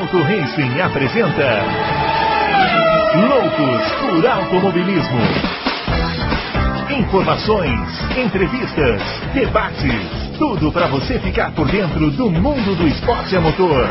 Adalto Racing apresenta Loucos por Automobilismo. Informações, entrevistas, debates, tudo para você ficar por dentro do mundo do esporte a motor.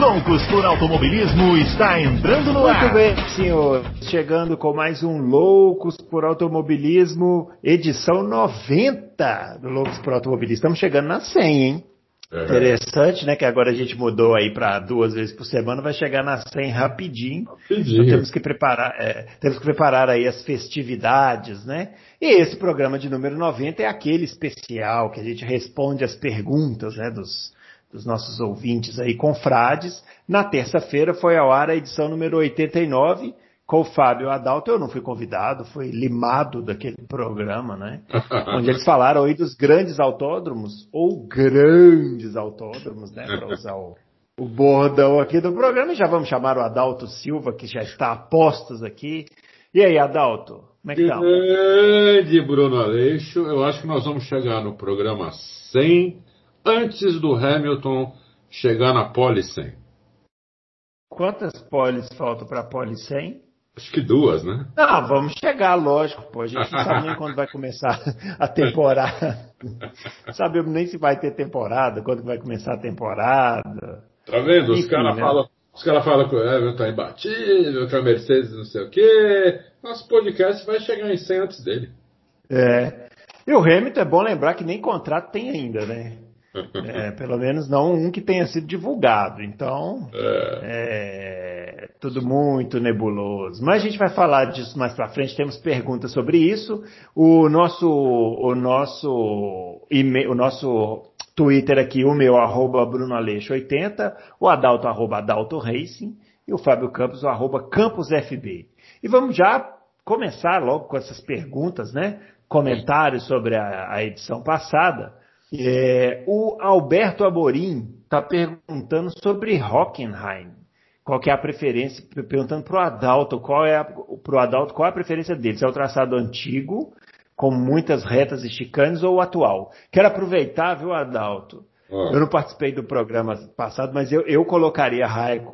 Loucos por Automobilismo está entrando no ar. Muito bem, senhor. Chegando com mais um Loucos por Automobilismo, edição 90 do Loucos por Automobilismo. Estamos chegando na 100, hein? É. Interessante, né? Que agora a gente mudou aí para duas vezes por semana, vai chegar na 100 rapidinho. rapidinho. Então temos que preparar, é, temos que preparar aí as festividades, né? E esse programa de número 90 é aquele especial que a gente responde as perguntas, né? Dos, dos nossos ouvintes aí, confrades. Na terça-feira foi ao ar a edição número 89 com o Fábio Adalto, eu não fui convidado, fui limado daquele programa, né? Onde eles falaram aí dos grandes autódromos, ou grandes autódromos, né? Para usar o, o bordão aqui do programa. E já vamos chamar o Adalto Silva, que já está a postos aqui. E aí, Adalto, como é que tá? Grande Bruno Aleixo, eu acho que nós vamos chegar no programa 100 antes do Hamilton chegar na pole 100. Quantas poles faltam para a pole 100? Acho que duas, né? Não, vamos chegar, lógico, pô. A gente não sabe nem quando vai começar a temporada. Sabemos nem se vai ter temporada, quando vai começar a temporada. Tá vendo? Os caras né? falam. Os caras falam que o Everton tá imbatível, que a Mercedes não sei o quê. Nosso podcast vai chegar em 100 antes dele. É. E o Hamilton é bom lembrar que nem contrato tem ainda, né? É, pelo menos não um que tenha sido divulgado. Então, é. é. tudo muito nebuloso. Mas a gente vai falar disso mais para frente. Temos perguntas sobre isso. O nosso, o nosso, e-mail, o nosso Twitter aqui, o meu arroba Bruno Aleixo 80, o Adalto arroba Adalto Racing e o Fábio Campos o arroba Campos FB. E vamos já começar logo com essas perguntas, né? Comentários sobre a, a edição passada. É, o Alberto Amorim está perguntando sobre Hockenheim. Qual que é a preferência? Perguntando para o Adalto qual é a, pro Adalto qual é a preferência dele. Se é o traçado antigo, com muitas retas e chicanes, ou o atual. Quero aproveitar, viu, Adalto? Ah. Eu não participei do programa passado, mas eu, eu colocaria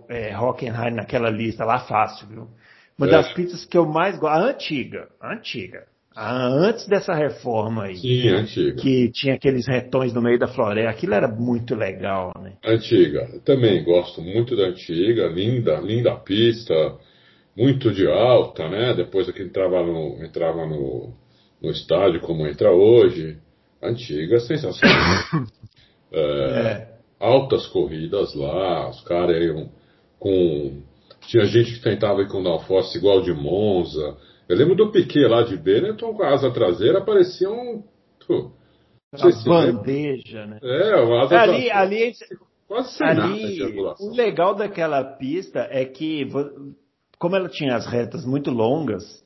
é, Hockenheim naquela lista lá fácil, viu? Uma é. das pistas que eu mais gosto, a antiga, a antiga. Ah, antes dessa reforma aí. Sim, antiga. Que tinha aqueles retões no meio da floresta. Aquilo era muito legal, né? Antiga. também gosto muito da antiga. Linda, linda pista. Muito de alta, né? Depois que entrava no, entrava no, no estádio como entra hoje. Antiga, sensacional. é, é. Altas corridas lá. Os caras iam com... Tinha gente que tentava ir com downforce igual de Monza eu lembro do Piquet lá de Benetton com a asa traseira, parecia um. Uma bandeja, né? É, uma asa ali, traseira. Ali, quase ali, O legal daquela pista é que, como ela tinha as retas muito longas,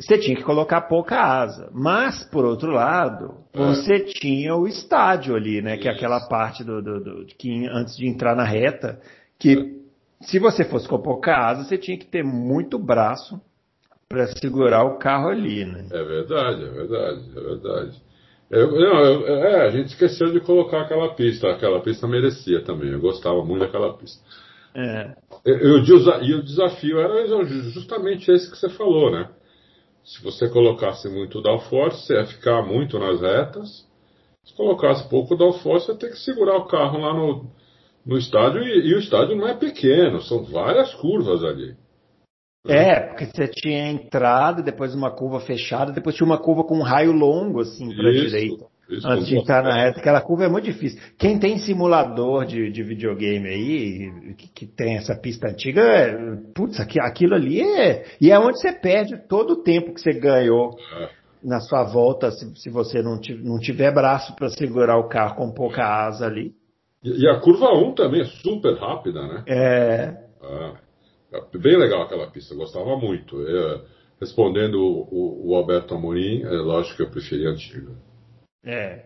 você tinha que colocar pouca asa. Mas, por outro lado, é. você tinha o estádio ali, né? Isso. Que é aquela parte do, do, do, que antes de entrar na reta, que é. se você fosse com pouca asa, você tinha que ter muito braço para segurar o carro ali, né? É verdade, é verdade, é verdade. Eu, não, eu, é, a gente esqueceu de colocar aquela pista. Aquela pista merecia também. Eu gostava muito daquela pista. É. E, o desafio era justamente esse que você falou, né? Se você colocasse muito downforce, você ia ficar muito nas retas. Se colocasse pouco downforce, você ia ter que segurar o carro lá no, no estádio. E, e o estádio não é pequeno, são várias curvas ali. É, porque você tinha entrada, depois uma curva fechada, depois tinha uma curva com um raio longo, assim, para a direita. Isso, antes de entrar na reta, aquela curva é muito difícil. Quem tem simulador de, de videogame aí, que, que, tem essa pista antiga, é, putz, aquilo ali é. E é onde você perde todo o tempo que você ganhou é. na sua volta, se, se você não, não tiver braço para segurar o carro com pouca asa ali. E, e a curva 1 também é super rápida, né? É. É bem legal aquela pista, eu gostava muito. É, respondendo o, o, Alberto Amorim, é lógico que eu preferi a antiga. É.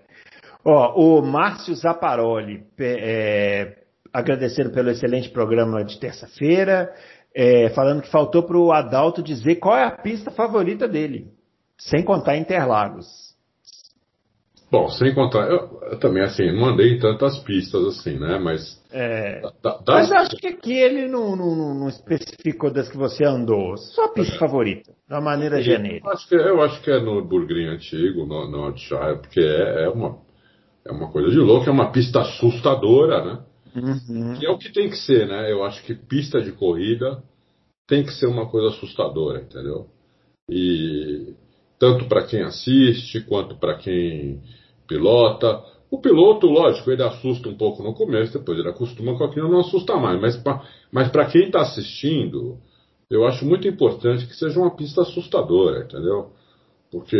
Ó, o Márcio Zaparoli, é, agradecendo pelo excelente programa de terça-feira, é, falando que faltou para o Adalto dizer qual é a pista favorita dele, sem contar Interlagos. Bom, sem contar, eu, eu também assim, não andei em tantas pistas assim, né? Mas. É, da, das... Mas acho que aqui ele não, não, não, especificou das que você andou. Sua pista é. favorita, de uma maneira genérica. Eu acho que, eu acho que é no Burgrinho antigo, no, no Outshire, porque é, é, uma, é uma coisa de louco, é uma pista assustadora, né? Uhum. Que é o que tem que ser, né? Eu acho que pista de corrida tem que ser uma coisa assustadora, entendeu? E tanto para quem assiste quanto para quem pilota. O piloto, lógico, ele assusta um pouco no começo, depois ele acostuma com aquilo, não assusta mais. Mas para mas quem está assistindo, eu acho muito importante que seja uma pista assustadora, entendeu? Porque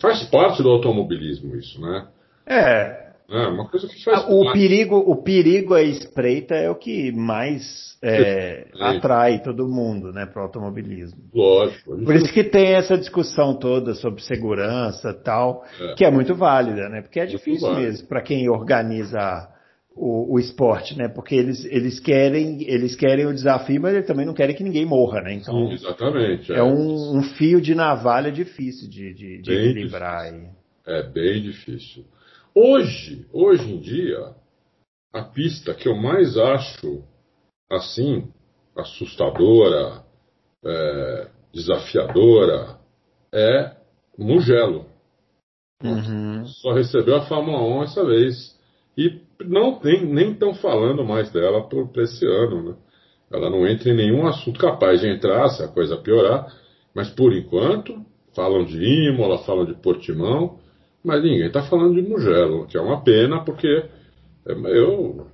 faz parte do automobilismo isso, né? É, é uma coisa que faz. Ah, o perigo, o perigo a espreita é o que mais é, atrai todo mundo, né, para o automobilismo. Lógico. Por isso que tem essa discussão toda sobre segurança, tal, é. que é muito válida, né? Porque é difícil mesmo para quem organiza o, o, esporte, né? Porque eles, eles querem eles querem o desafio, mas eles também não querem que ninguém morra, né? Então Sim, exatamente. É, é um, um, fio de navalha difícil de, de, de equilibrar. Difícil. É bem difícil. Hoje, hoje em dia, a pista que eu mais acho assim, assustadora, é, desafiadora, é Mugello. Uhum. Só recebeu a Fórmula 1 essa vez. E não tem, nem estão falando mais dela para esse ano. Né? Ela não entra em nenhum assunto capaz de entrar se a coisa piorar. Mas por enquanto, falam de Imola, falam de Portimão mas ninguém está falando de Mugello, que é uma pena porque é, eu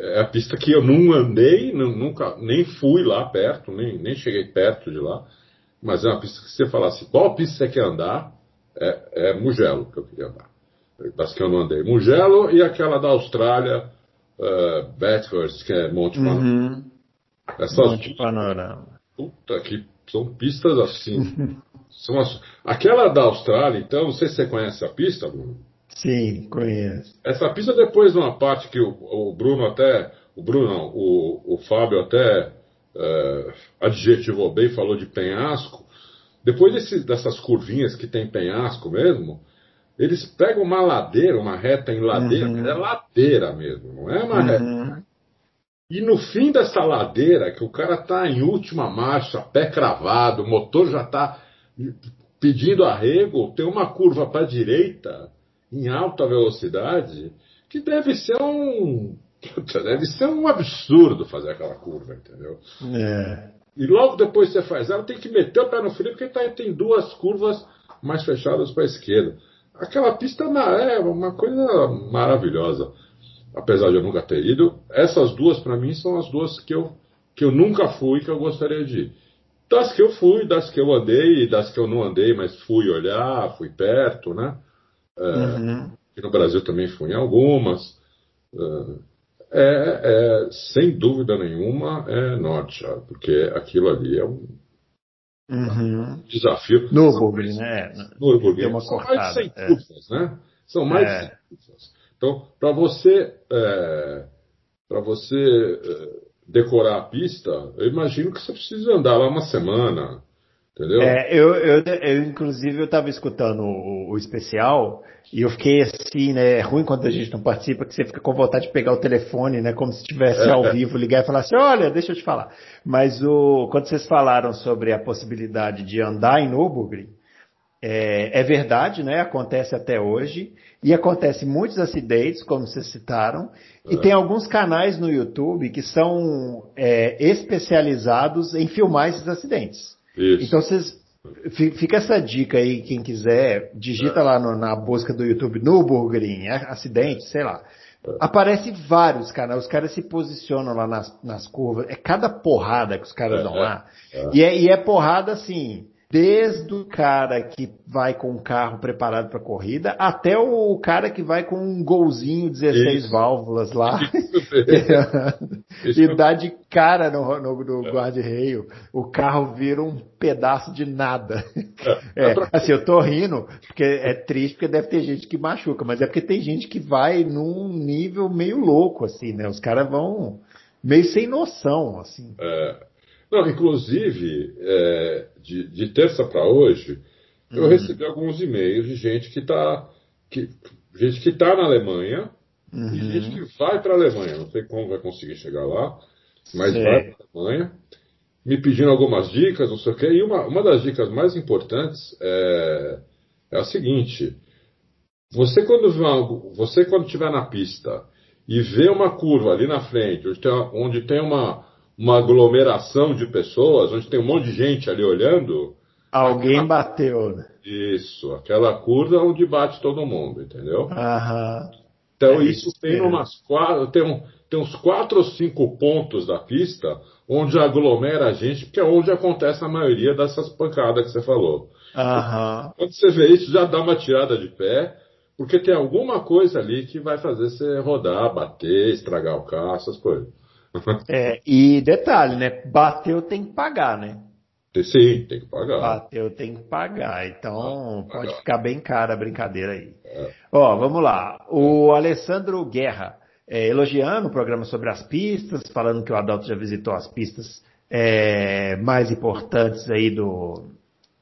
é a pista que eu não andei, nunca nem fui lá perto, nem, nem cheguei perto de lá, mas é uma pista que você falasse qual pista você quer andar, é, é Mugello que eu queria andar. Das que eu não andei. Mugello e aquela da Austrália, uh, Bathurst, que é Monte Panorama. Uhum. Essas Monte Panorama. Puta que são pistas assim. São as... Aquela da Austrália, então, não sei se você conhece a pista, Bruno. Sim, conheço. Essa pista, depois de uma parte que o, o Bruno até. O Bruno, não, o, o Fábio até é, adjetivou bem, falou de penhasco. Depois desse, dessas curvinhas que tem penhasco mesmo, eles pegam uma ladeira, uma reta em ladeira, uhum. é ladeira mesmo, não é uma uhum. reta. E no fim dessa ladeira, que o cara tá em última marcha, pé cravado, o motor já tá pedindo arrego, tem uma curva para a direita, em alta velocidade, que deve ser um. Deve ser um absurdo fazer aquela curva, entendeu? É. E logo depois você faz ela, tem que meter o pé no freio, porque tá, tem duas curvas mais fechadas para a esquerda. Aquela pista é uma coisa maravilhosa. Apesar de eu nunca ter ido, essas duas para mim são as duas que eu, que eu nunca fui que eu gostaria de ir. Das que eu fui, das que eu andei, das que eu não andei, mas fui olhar, fui perto, né? É, uhum. Aqui no Brasil também fui em algumas. É, é, é sem dúvida nenhuma, é norte, porque aquilo ali é um uhum. desafio. Nürburgring, né? Nürburgring. São cortada, mais de 100 é. curvas, né? São mais de 100 é. curvas. Então, para você, é, para você decorar a pista, eu imagino que você precisa andar lá uma semana. Entendeu? É, eu, eu, eu, inclusive, eu estava escutando o, o, especial e eu fiquei assim, né? É ruim quando a gente não participa, que você fica com vontade de pegar o telefone, né? Como se estivesse é. ao vivo, ligar e falar assim: olha, deixa eu te falar. Mas o, quando vocês falaram sobre a possibilidade de andar em Nürburgring, é, é verdade, né? Acontece até hoje. E acontece muitos acidentes, como vocês citaram, e tem alguns canais no YouTube que são é, especializados em filmar esses acidentes. Isso. Então vocês Fica essa dica aí, quem quiser, digita é. lá no, na busca do YouTube Nürburgring, acidente, sei lá. É. Aparece vários canais, os caras se posicionam lá nas, nas curvas, é cada porrada que os caras é, dão lá. É. E, é, e é porrada assim, Desde o cara que vai com o carro preparado para corrida até o cara que vai com um golzinho 16 Isso. válvulas lá e dá de cara no, no, no é. guarda-reio. O carro vira um pedaço de nada. É, é, assim, eu tô rindo porque é triste porque deve ter gente que machuca, mas é porque tem gente que vai num nível meio louco, assim, né? Os caras vão meio sem noção, assim. É. Não, inclusive, é, de, de terça para hoje, uhum. eu recebi alguns e-mails de gente que está que, gente que está na Alemanha uhum. e gente que vai para a Alemanha. Não sei como vai conseguir chegar lá, mas vai para a Alemanha. Me pedindo algumas dicas, não sei o quê. E uma, uma das dicas mais importantes é, é a seguinte: você quando, você quando estiver na pista e vê uma curva ali na frente, onde tem, onde tem uma, uma aglomeração de pessoas, onde tem um monte de gente ali olhando. Alguém aquela... bateu, né? Isso, aquela curva onde bate todo mundo, entendeu? Aham. Então é isso, isso tem umas quatro, tem, um, tem uns quatro ou cinco pontos da pista onde aglomera a gente, porque é onde acontece a maioria dessas pancadas que você falou. Aham. Quando você vê isso, já dá uma tirada de pé, porque tem alguma coisa ali que vai fazer você rodar, bater, estragar o carro, essas coisas. É, e detalhe, né? Bateu tem que pagar, né? Sim, tem que pagar. Bateu tem que pagar. Então ah, pode pagar. ficar bem cara a brincadeira aí. É. Ó, vamos lá. O Alessandro Guerra, é, elogiando o programa sobre as pistas, falando que o Adalto já visitou as pistas é, mais importantes aí do,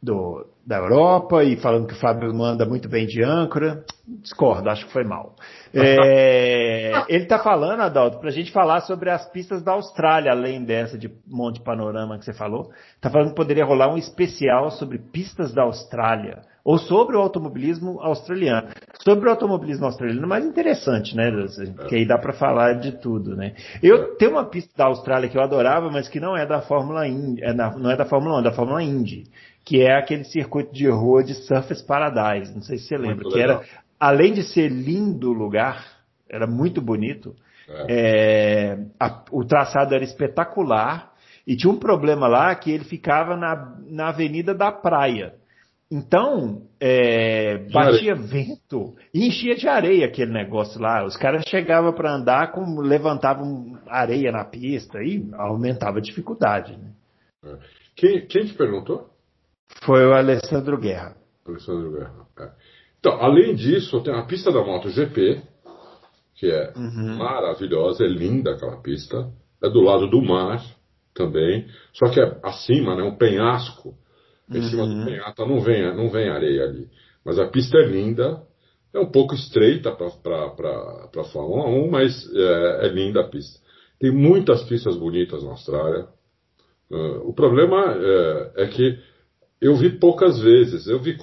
do, da Europa e falando que o Fábio manda muito bem de âncora. Discordo, acho que foi mal. É, ele está falando, Adalto, para a gente falar sobre as pistas da Austrália, além dessa de Monte Panorama que você falou. Está falando que poderia rolar um especial sobre pistas da Austrália, ou sobre o automobilismo australiano. Sobre o automobilismo australiano, mais interessante, né? Que aí dá para falar de tudo, né? Eu tenho uma pista da Austrália que eu adorava, mas que não é da Fórmula Indy, é não é da Fórmula 1, é da Fórmula Indy que é aquele circuito de rua de Surface Paradise. Não sei se você lembra, que era, além de ser lindo o lugar, era muito bonito, é. É, a, o traçado era espetacular e tinha um problema lá que ele ficava na, na Avenida da Praia. Então, é, batia vento e enchia de areia aquele negócio lá. Os caras chegavam para andar, com, levantavam areia na pista e aumentava a dificuldade. Né? É. Quem, quem te perguntou? Foi o Alessandro Guerra. Alessandro Guerra. É. Então, além disso, tem a pista da MotoGP, que é uhum. maravilhosa, é linda aquela pista. É do lado do mar também, só que é acima, né, um penhasco. Em uhum. cima do penhasco não vem, não vem areia ali. Mas a pista é linda, é um pouco estreita para a Fórmula 1, mas é, é, linda a pista. Tem muitas pistas bonitas na Austrália. Uh, o problema é, é que eu vi poucas vezes. Eu vi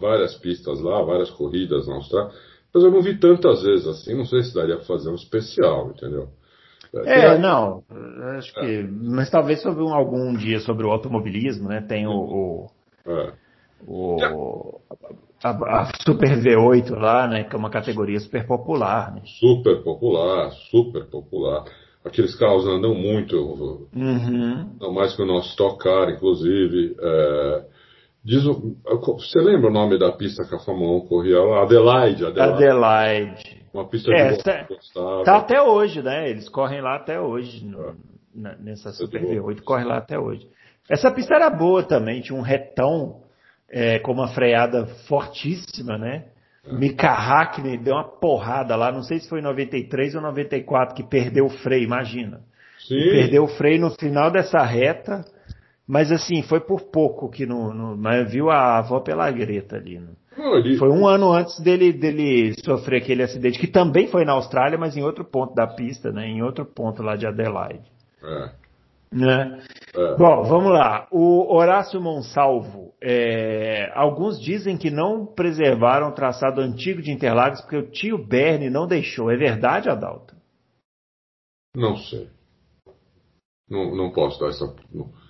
várias pistas lá, várias corridas na Austrália, mas eu não vi tantas vezes assim. Não sei se daria para fazer um especial, entendeu? É, é não. Acho que. É. Mas talvez sobre um, algum dia sobre o automobilismo, né? Tem o. o, é. o a, a, Super V8 lá, né? Que é uma categoria super popular. Né? Super popular, super popular. Aqueles carros andam muito, uhum. não mais que o nosso Stock Car, inclusive. É, Diz, você lembra o nome da pista que a Fórmula 1 corria lá? Adelaide. Adelaide. Adelaide. Uma pista é, de Essa, Tá até hoje, né? Eles correm lá até hoje. No, é. na, nessa Super V8, corre lá até hoje. Essa pista era boa também, tinha um retão é, com uma freada fortíssima, né? É. Mika Hackney deu uma porrada lá, não sei se foi em 93 ou 94 que perdeu o freio, imagina. Sim. Perdeu o freio no final dessa reta mas assim, foi por pouco que não. não mas viu a avó pela greta ali. Né? Ele... Foi um ano antes dele, dele sofrer aquele acidente, que também foi na Austrália, mas em outro ponto da pista, né? Em outro ponto lá de Adelaide. É. Né? É. Bom, vamos lá. O Horácio Monsalvo. É, alguns dizem que não preservaram o traçado antigo de Interlagos porque o tio Bernie não deixou. É verdade, Adalto? Não sei. Não, não posso dar essa. Não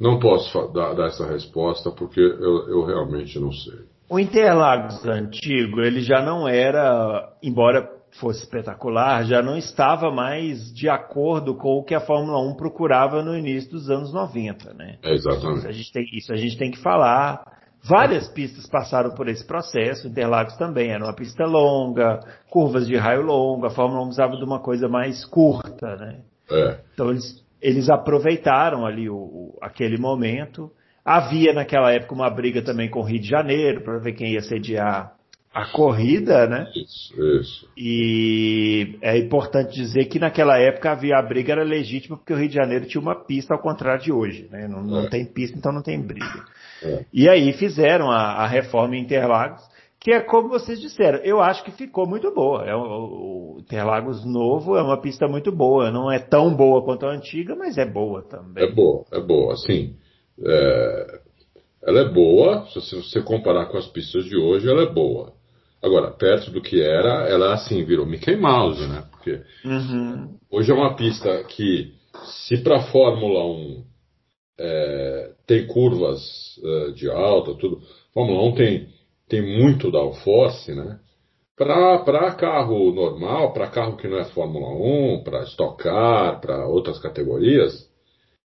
não posso dar, dar essa resposta porque eu, eu, realmente não sei. O Interlagos antigo, ele já não era, embora fosse espetacular, já não estava mais de acordo com o que a Fórmula 1 procurava no início dos anos 90, né? É exatamente. Isso a gente tem, isso a gente tem que falar. Várias pistas passaram por esse processo, Interlagos também era uma pista longa, curvas de raio longo, a Fórmula 1 usava de uma coisa mais curta, né? É. Então eles eles aproveitaram ali o, o, aquele momento. Havia naquela época uma briga também com o Rio de Janeiro para ver quem ia sediar a corrida, né? Isso, isso. E é importante dizer que naquela época havia a briga era legítima porque o Rio de Janeiro tinha uma pista ao contrário de hoje, né? Não, não é. tem pista, então não tem briga. É. E aí fizeram a, a reforma em Interlagos que é como vocês disseram. Eu acho que ficou muito boa. É o, o Interlagos novo é uma pista muito boa. Não é tão boa quanto a antiga, mas é boa também. É boa, é boa. Assim, é, ela é boa. Se você comparar com as pistas de hoje, ela é boa. Agora, perto do que era, ela assim virou Mickey Mouse, né? Porque uhum. hoje é uma pista que, se para Fórmula 1 é, tem curvas é, de alta, tudo, Fórmula 1 tem tem muito downforce, né? Para carro normal, para carro que não é Fórmula 1, para Stock Car, para outras categorias,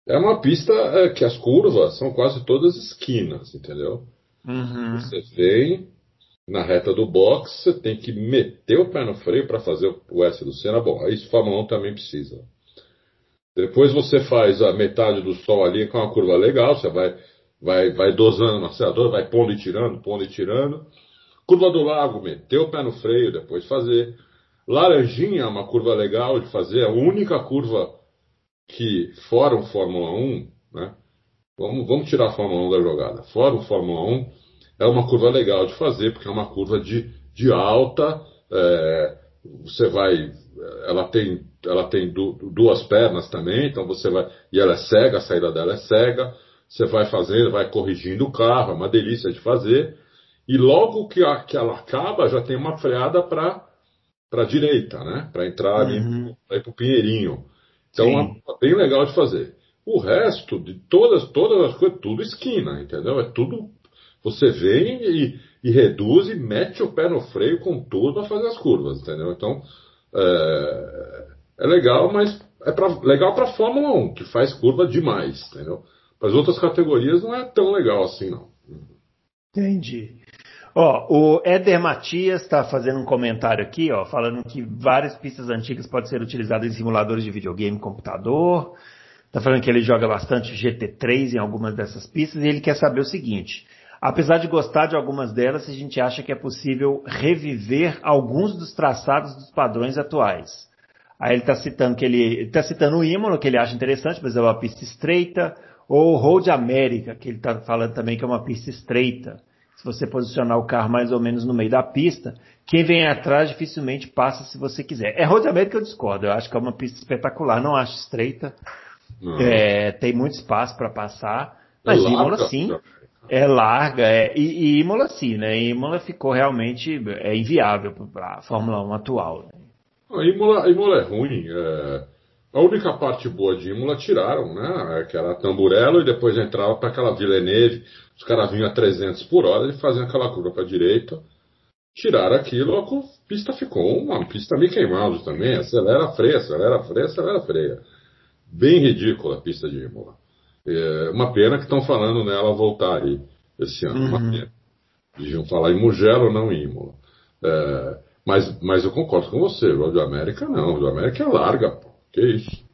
é uma pista é, que as curvas são quase todas esquinas, entendeu? Uhum. Você vem na reta do box, você tem que meter o pé no freio para fazer o S do Senna. Bom, isso Fórmula 1 também precisa. Depois você faz a metade do sol ali com uma curva legal, você vai vai, vai dosando no acelerador, vai pondo e tirando, pondo e tirando. Curva do lago, meter o pé no freio, depois fazer. Laranjinha é uma curva legal de fazer, a única curva que, fora o Fórmula 1, né? Vamos, vamos tirar a Fórmula 1 da jogada. Fora o Fórmula 1, é uma curva legal de fazer, porque é uma curva de, de alta, é, você vai, ela tem, ela tem du, duas pernas também, então você vai, e ela é cega, a saída dela é cega, você vai fazendo, vai corrigindo o carro, é uma delícia de fazer. E logo que, a, que ela acaba, já tem uma freada para para direita, né? Para entrar ali, uhum. para o Pinheirinho. Então é bem legal de fazer. O resto de todas todas as coisas, tudo esquina, entendeu? É tudo. Você vem e, e reduz e mete o pé no freio com tudo para fazer as curvas, entendeu? Então é, é legal, mas é pra, legal para Fórmula 1, que faz curva demais, entendeu? Para as outras categorias não é tão legal assim, não. Entendi. Ó, o Éder Matias está fazendo um comentário aqui, ó, falando que várias pistas antigas podem ser utilizadas em simuladores de videogame computador. Está falando que ele joga bastante GT3 em algumas dessas pistas e ele quer saber o seguinte. Apesar de gostar de algumas delas, a gente acha que é possível reviver alguns dos traçados dos padrões atuais. Aí ele está citando que ele está citando o Imola, que ele acha interessante, mas é uma pista estreita, ou Road América, que ele está falando também que é uma pista estreita. Se você posicionar o carro mais ou menos no meio da pista, quem vem atrás dificilmente passa se você quiser. É Road América eu discordo, eu acho que é uma pista espetacular, não acho estreita. É, tem muito espaço para passar, é mas é Imola sim. É larga, é, e, e Imola sim, né? Imola ficou realmente é inviável para a Fórmula 1 atual. Né? A Imola, Imola é ruim. É a única parte boa de Imola tiraram, né? Que era Tamburello e depois entrava para aquela Villeneuve. Os caras vinham a 300 por hora e faziam aquela curva para direita. Tiraram aquilo, a pista ficou uma pista meio queimada também. Acelera, freia, acelera, freia, acelera, freia. Bem ridícula a pista de Imola. É uma pena que estão falando nela voltar aí esse ano. Uhum. Uma pena. Deviam falar em Mugello, não em Imola. É, mas, mas eu concordo com você, o Road América não. O Road América é larga, pô. Que isso.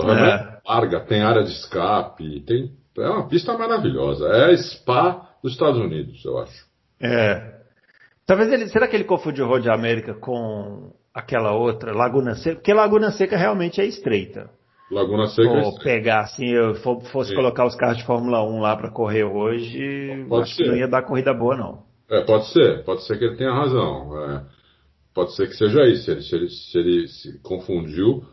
É. Larga, tem área de escape, tem. É uma pista maravilhosa. É a Spa dos Estados Unidos, eu acho. É. Talvez ele. Será que ele confundiu Road América com aquela outra, Laguna Seca? Porque Laguna Seca realmente é estreita. Laguna Seca Ou é pegar assim, eu fosse Sim. colocar os carros de Fórmula 1 lá para correr hoje, pode acho ser. que não ia dar corrida boa, não. É, pode ser, pode ser que ele tenha razão. É, pode ser que seja isso. Ele, se, ele, se ele se confundiu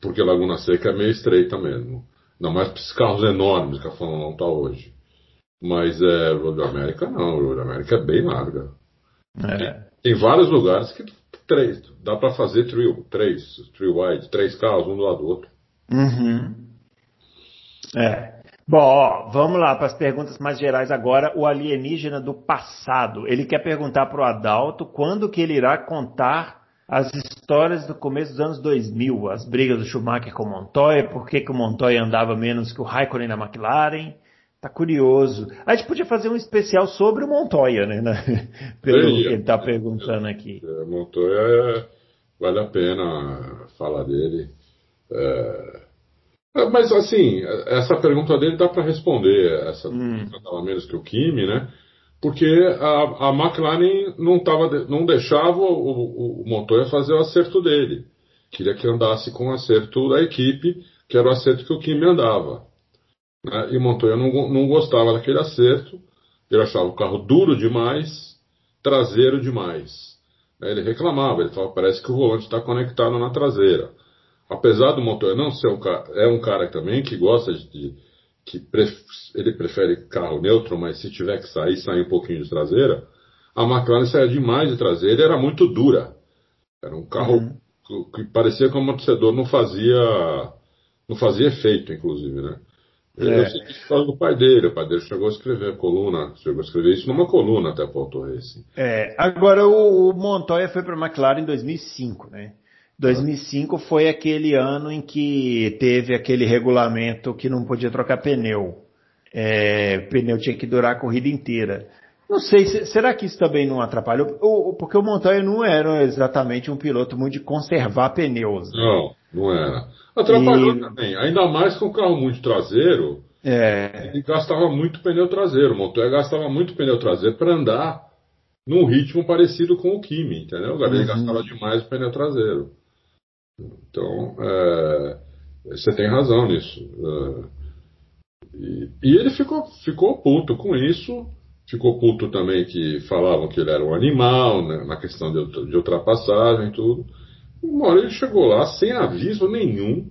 porque Laguna Seca é meio estreita mesmo. Não mais para esses carros enormes que a Fórmula 1 está hoje. Mas é, Road América não, Road América é bem larga. É. Tem, vários lugares que três, dá para fazer trio, três, trio wide, três carros um do lado do outro. Uhum. É. Bom, ó, vamos lá para as perguntas mais gerais agora. O alienígena do passado. Ele quer perguntar para o Adalto quando que ele irá contar as histórias do começo dos anos 2000, as brigas do Schumacher com o Montoya, por que, que o Montoya andava menos que o Raikkonen na McLaren. Tá curioso. A gente podia fazer um especial sobre o Montoya, né? Pelo que ele está perguntando aqui. É, Montoya é, vale a pena falar dele. É, é mas assim, essa pergunta dele dá para responder. Essa hum. menos que o Kimi, né? Porque a, a McLaren não, tava, não deixava o, o, o Montoya fazer o acerto dele. Queria que andasse com o acerto da equipe, que era o acerto que o Kimi andava. Né? E Montoya não, não gostava daquele acerto, ele achava o carro duro demais, traseiro demais. Ele reclamava, ele falava, parece que o volante está conectado na traseira. Apesar do Montoya não ser um é um cara também que gosta de, que pref, ele prefere carro neutro, mas se tiver que sair, sair um pouquinho de traseira. A McLaren saía demais de traseira era muito dura. Era um carro uhum. que, parecia que o amortecedor não fazia, não fazia efeito, inclusive, né? É. Eu sei que por do pai dele. O pai dele chegou a escrever coluna, chegou a escrever isso numa coluna até para o Auto Racing. É, agora o, o Montoya foi para a McLaren em 2005, né? 2005 foi aquele ano em que teve aquele regulamento que não podia trocar pneu. É, pneu tinha que durar a corrida inteira. Não sei, será que isso também não atrapalhou? Porque o Montoya não era exatamente um piloto muito de conservar pneus. Né? Não, não era. Atrapalhou e... também, ainda mais com o carro muito traseiro. É. Ele gastava muito pneu traseiro. O Montoya gastava muito pneu traseiro para andar num ritmo parecido com o Kimi, entendeu? Ele uhum. gastava demais o pneu traseiro. Então, é, você tem razão nisso. É, e, e, ele ficou, ficou puto com isso. Ficou puto também que falavam que ele era um animal, né, na questão de, de ultrapassagem e tudo. Uma hora ele chegou lá sem aviso nenhum,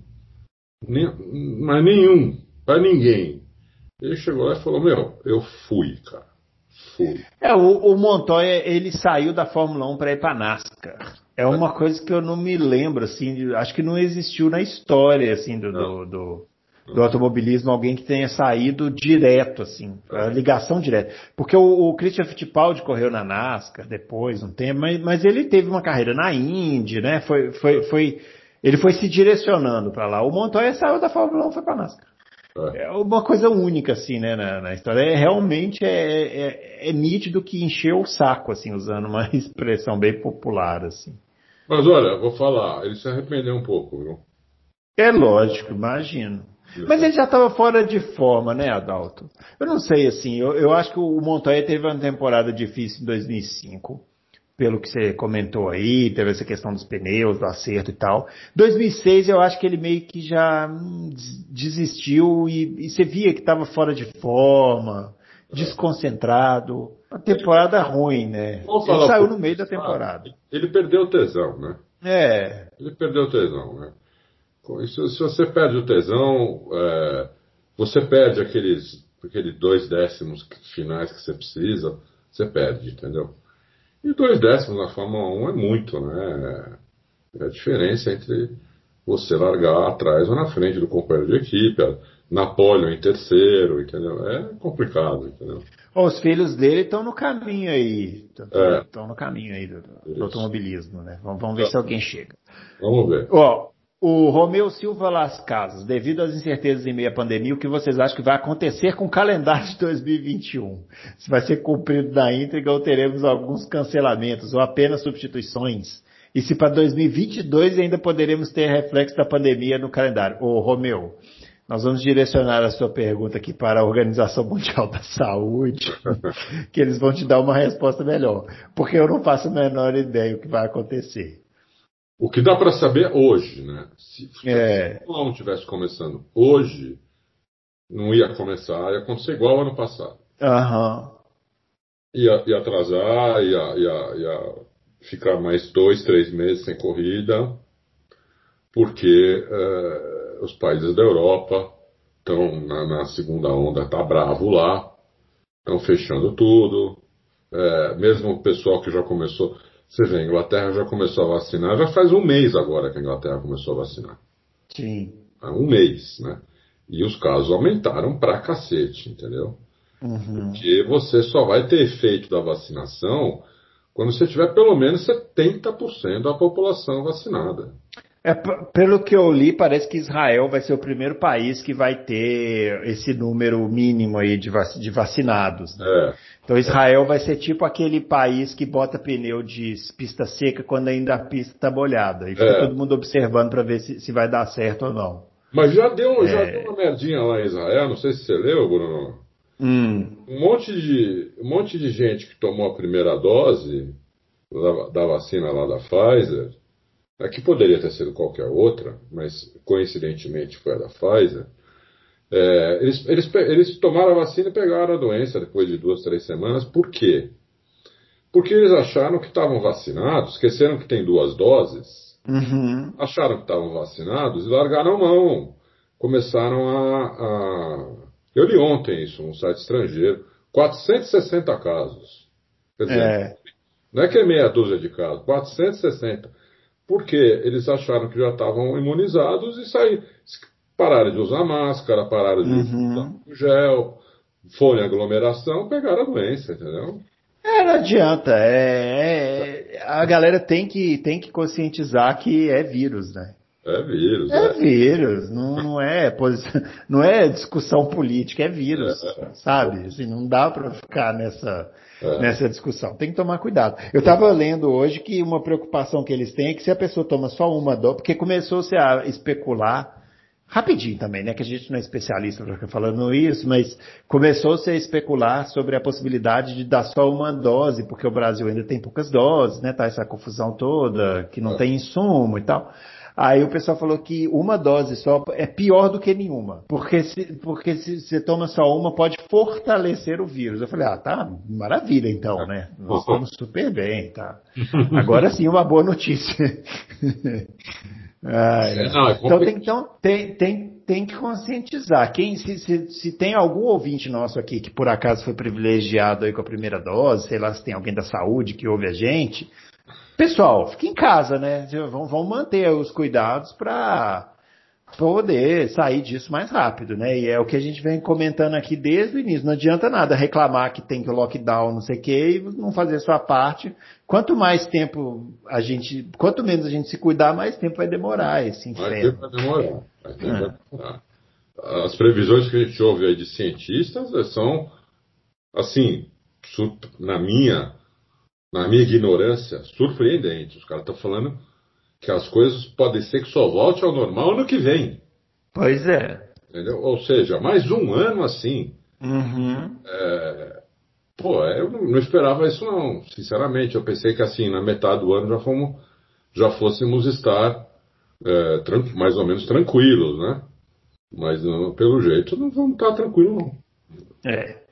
nem, mas nenhum, para ninguém. Ele chegou lá e falou: Meu, eu fui, cara. Fui. É, o, o Montoya, ele saiu da Fórmula 1 para ir para NASCAR. É uma coisa que eu não me lembro, assim, acho que não existiu na história, assim, do, do, do, do, automobilismo alguém que tenha saído direto, assim, a ligação direta. Porque o, o, Christian Fittipaldi correu na NASCAR depois, um tempo, mas, mas ele teve uma carreira na Indy, né? Foi, foi, foi, ele foi se direcionando para lá. O Montoya saiu da Fórmula 1 foi para NASCAR. É. é uma coisa única, assim, né, na, na história. É, realmente é, é, é, nítido que encheu o saco, assim, usando uma expressão bem popular, assim. Mas olha, vou falar, ele se arrependeu um pouco, viu? É lógico, imagino. Mas ele já estava fora de forma, né, Adalto? Eu não sei, assim, eu, eu acho que o Montoya teve uma temporada difícil em 2005, pelo que você comentou aí, teve essa questão dos pneus, do acerto e tal. 2006 eu acho que ele meio que já hum, desistiu e, e você via que estava fora de forma, desconcentrado. Uma temporada ruim, né? Ele saiu no meio da temporada. Ele perdeu o tesão, né? É. Ele perdeu o tesão, né? Se, se você perde o tesão, é, você perde aqueles, aqueles dois décimos finais que você precisa, você perde, entendeu? E dois décimos na Fórmula 1 é muito, né? É a diferença entre você largar atrás ou na frente do companheiro de equipe, Napoleon em terceiro, entendeu? É complicado, entendeu? Os filhos dele estão no caminho aí. Estão é. no caminho aí do, do automobilismo, né? Vamos, vamos ver é. se alguém chega. Vamos ver. Ó, o Romeu Silva Las Casas, devido às incertezas em meio à pandemia, o que vocês acham que vai acontecer com o calendário de 2021? Se vai ser cumprido na íntegra ou teremos alguns cancelamentos ou apenas substituições? E se para 2022 ainda poderemos ter reflexo da pandemia no calendário? Ô, Romeu, nós vamos direcionar a sua pergunta aqui para a Organização Mundial da Saúde, que eles vão te dar uma resposta melhor, porque eu não faço a menor ideia o que vai acontecer. O que dá para saber hoje, né? Se, é. o não tivesse começando hoje, não ia começar, ia acontecer igual ano passado. Aham. Ia, ia atrasar, ia, ia, ia ficar mais dois, três meses sem corrida, porque é, os países da Europa estão na, na, segunda onda, tá bravo lá, estão fechando tudo. É, mesmo o pessoal que já começou, você vê, a Inglaterra já começou a vacinar, já faz um mês agora que a Inglaterra começou a vacinar. Sim. É um mês, né? E os casos aumentaram pra cacete, entendeu? Uhum. Porque você só vai ter efeito da vacinação quando você tiver pelo menos 70% da população vacinada. É, pelo que eu li, parece que Israel vai ser o primeiro país que vai ter esse número mínimo aí de, vac de vacinados. Né? É. Então Israel é. vai ser tipo aquele país que bota pneu de pista seca quando ainda a pista está molhada. E fica é. todo mundo observando para ver se, se, vai dar certo ou não. Mas já deu, já é. deu uma merdinha lá em Israel, não sei se você leu, Bruno. Hum. Um, monte de, um monte de gente que tomou a primeira dose da, da vacina lá da Pfizer Aqui poderia ter sido qualquer outra, mas coincidentemente foi a da Pfizer. É, eles, eles, eles tomaram a vacina e pegaram a doença depois de duas, três semanas. Por quê? Porque eles acharam que estavam vacinados, esqueceram que tem duas doses, uhum. acharam que estavam vacinados e largaram mão. Começaram a, a. Eu li ontem isso num site estrangeiro. 460 casos. Quer dizer, é. não é que é meia dúzia de casos, 460. Porque eles acharam que já estavam imunizados e saíram. Pararam de usar máscara, pararam de uhum. usar gel, foram em aglomeração, pegaram a doença, entendeu? É, não adianta. É, é, a galera tem que, tem que conscientizar que é vírus, né? É vírus. É, é. vírus, não, não, é, não é discussão política, é vírus, é. sabe? Assim, não dá para ficar nessa, é. nessa discussão. Tem que tomar cuidado. Eu estava lendo hoje que uma preocupação que eles têm é que se a pessoa toma só uma dose, porque começou-se a especular rapidinho também, né? Que a gente não é especialista para ficar falando isso, mas começou-se a especular sobre a possibilidade de dar só uma dose, porque o Brasil ainda tem poucas doses, né? Tá essa confusão toda, que não é. tem insumo e tal. Aí o pessoal falou que uma dose só é pior do que nenhuma, porque se, porque se você toma só uma pode fortalecer o vírus. Eu falei, ah, tá, maravilha então, né? Nós estamos super bem, tá? Agora sim, uma boa notícia. Ah, é. Não, é então, tem, então tem, tem, tem que conscientizar. Quem, se, se, se, tem algum ouvinte nosso aqui que por acaso foi privilegiado aí com a primeira dose, sei lá se tem alguém da saúde que ouve a gente, pessoal, fique em casa, né? Vamos, vamos manter os cuidados para poder sair disso mais rápido, né? E é o que a gente vem comentando aqui desde o início. Não adianta nada reclamar que tem que o lockdown, não sei o quê, e não fazer a sua parte. Quanto mais tempo a gente, quanto menos a gente se cuidar, mais tempo vai demorar esse inferno. Mais tempo vai demorar. Vai demorar. As previsões que a gente ouve aí de cientistas são, assim, na minha, na minha ignorância, surpreendentes. Os caras estão falando que as coisas podem ser que só volte ao normal ano que vem. Pois é. Entendeu? Ou seja, mais um ano assim. Uhum. É, pô, eu não esperava isso não. Sinceramente, eu pensei que assim, na metade do ano já, fomos, já fôssemos estar é, mais ou menos tranquilos, né? Mas não, pelo jeito não vamos estar tranquilos não. É.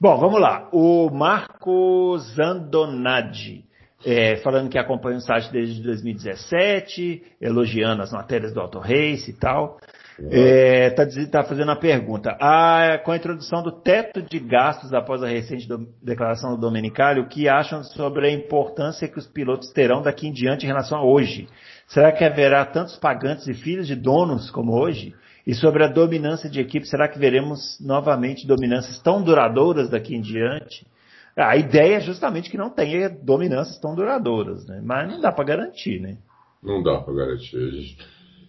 Bom, vamos lá. O Marco Zandonadi é, falando que acompanha o site desde 2017, elogiando as matérias do Auto Race e tal. Está é, tá, tá fazendo a pergunta. Ah, com a introdução do teto de gastos após a recente do, declaração do Domenicali, o que acham sobre a importância que os pilotos terão daqui em diante em relação a hoje? Será que haverá tantos pagantes e filhos de donos como hoje? E sobre a dominância de equipe, será que veremos novamente dominâncias tão duradouras daqui em diante? A ideia é justamente que não tenha dominâncias tão duradouras, né? Mas não dá para garantir, né? Não dá para garantir.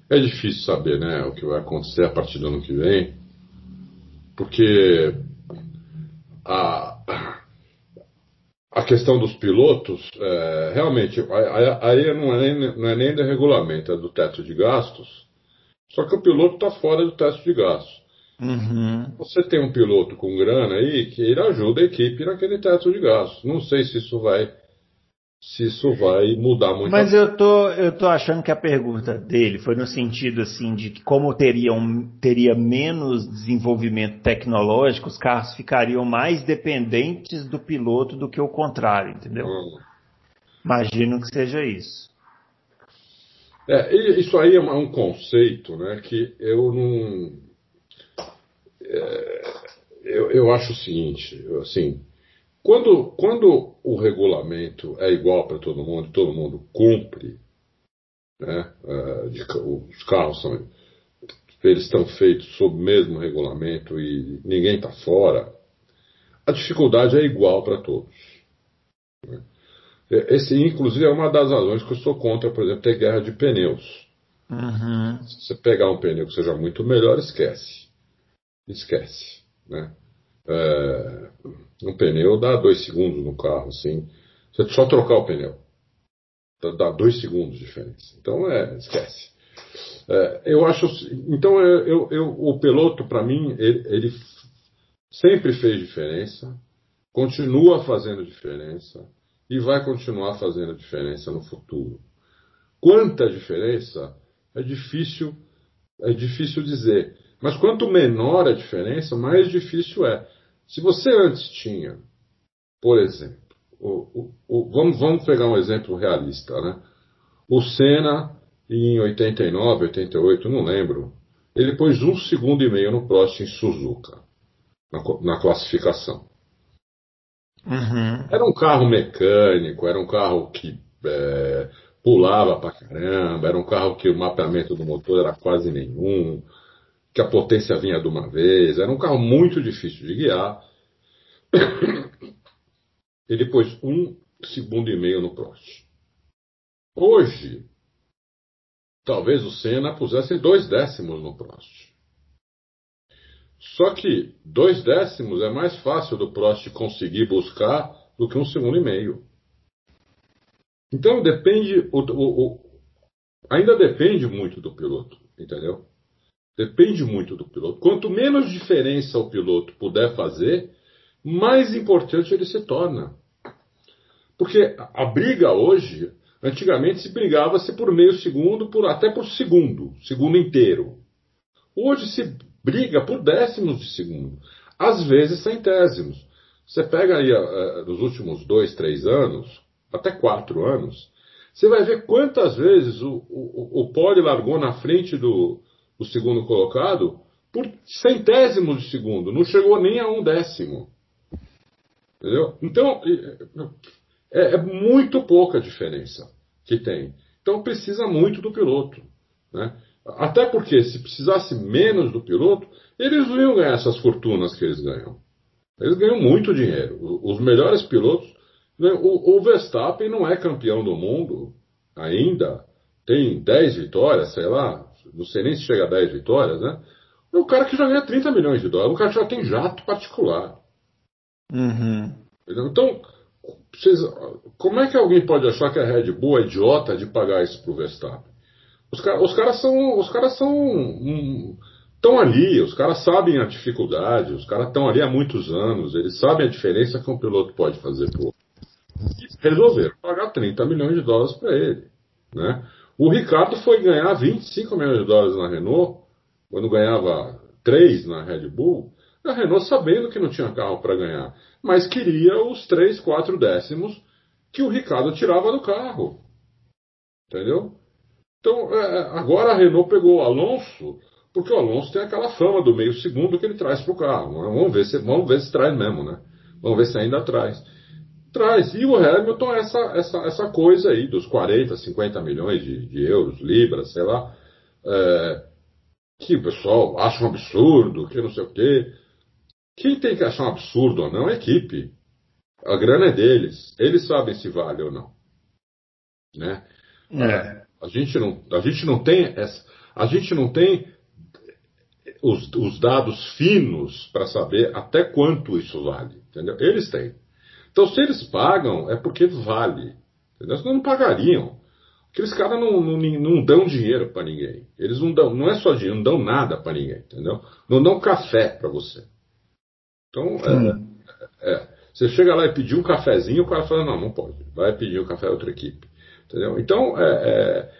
É difícil saber, né, o que vai acontecer a partir do ano que vem, porque a, a questão dos pilotos, é, realmente, aí não é, nem, não é nem do regulamento, é do teto de gastos, só que o piloto está fora do teto de gastos. Uhum. Você tem um piloto com grana aí que ele ajuda a equipe naquele teto de gastos. Não sei se isso vai se isso vai mudar muito. Mas eu tô, eu tô achando que a pergunta dele foi no sentido assim de que como teriam, teria menos desenvolvimento tecnológico, os carros ficariam mais dependentes do piloto do que o contrário, entendeu? Hum. Imagino que seja isso. É, isso aí é um conceito, né, que eu não é, eu, eu acho o seguinte, assim, quando, quando o regulamento é igual para todo mundo, todo mundo cumpre, né, uh, de, os carros são, eles estão feitos sob o mesmo regulamento e ninguém está fora, a dificuldade é igual para todos. Né? Esse, inclusive, é uma das razões que eu sou contra, por exemplo, ter guerra de pneus. Uhum. Se você pegar um pneu que seja muito melhor, esquece esquece. Né? É, um pneu dá dois segundos no carro, assim. Você só trocar o pneu. Dá dois segundos de diferença. Então, é, esquece. É, eu acho. Então, eu, eu, o piloto, para mim, ele, ele sempre fez diferença, continua fazendo diferença e vai continuar fazendo diferença no futuro. Quanta diferença é difícil, é difícil dizer. Mas quanto menor a diferença, mais difícil é. Se você antes tinha, por exemplo, o, o, vamos, vamos pegar um exemplo realista, né? O Senna, em 89, 88, não lembro, ele pôs um segundo e meio no Prost em Suzuka, na, na classificação. Uhum. Era um carro mecânico, era um carro que é, pulava pra caramba, era um carro que o mapeamento do motor era quase nenhum, que a potência vinha de uma vez, era um carro muito difícil de guiar. Ele pôs um segundo e meio no Prost. Hoje, talvez o Senna pusesse dois décimos no Prost. Só que dois décimos é mais fácil do Prost conseguir buscar do que um segundo e meio. Então depende, o, o, o, ainda depende muito do piloto, entendeu? Depende muito do piloto. Quanto menos diferença o piloto puder fazer, mais importante ele se torna. Porque a briga hoje, antigamente se brigava-se por meio segundo, por, até por segundo, segundo inteiro. Hoje se briga por décimos de segundo, às vezes centésimos. Você pega aí uh, nos últimos dois, três anos, até quatro anos, você vai ver quantas vezes o, o, o Pole largou na frente do, do segundo colocado por centésimos de segundo, não chegou nem a um décimo. Entendeu? Então, é, é muito pouca a diferença que tem. Então precisa muito do piloto. Né? Até porque se precisasse menos do piloto, eles não iam ganhar essas fortunas que eles ganham. Eles ganham muito dinheiro. Os melhores pilotos. O, o Verstappen não é campeão do mundo ainda. Tem 10 vitórias, sei lá. Não sei nem se chega a 10 vitórias, né? É um cara que já ganha 30 milhões de dólares. Um cara que já tem jato particular. Uhum. Então, vocês, como é que alguém pode achar que a Red Bull é idiota de pagar isso pro Verstappen? Os, os caras são. Os caras são. Estão um, ali, os caras sabem a dificuldade, os caras estão ali há muitos anos, eles sabem a diferença que um piloto pode fazer pro E resolveram pagar 30 milhões de dólares para ele. Né? O Ricardo foi ganhar 25 milhões de dólares na Renault, quando ganhava 3 na Red Bull, a Renault sabendo que não tinha carro para ganhar, mas queria os 3, 4 décimos que o Ricardo tirava do carro. Entendeu? Então, é, é, agora a Renault pegou o Alonso, porque o Alonso tem aquela fama do meio segundo que ele traz para o carro. Vamos ver, se, vamos ver se traz mesmo, né? Vamos ver se ainda traz. Traz. E o Hamilton, essa, essa, essa coisa aí dos 40, 50 milhões de, de euros, libras, sei lá, é, que o pessoal acha um absurdo, que não sei o quê. Quem tem que achar um absurdo ou não é a equipe. A grana é deles. Eles sabem se vale ou não. Né? É. A gente não, a gente não tem essa, a gente não tem os, os dados finos para saber até quanto isso vale. Entendeu? Eles têm. Então, se eles pagam, é porque vale. Entendeu? Senão não pagariam. Aqueles caras não, não, não, dão dinheiro para ninguém. Eles não dão, não é só dinheiro, não dão nada para ninguém, entendeu? Não dão café para você. Então, é, é, você chega lá e pedir um cafezinho, o cara fala, não, não pode. Vai pedir um café a outra equipe. Entendeu? Então, é, é,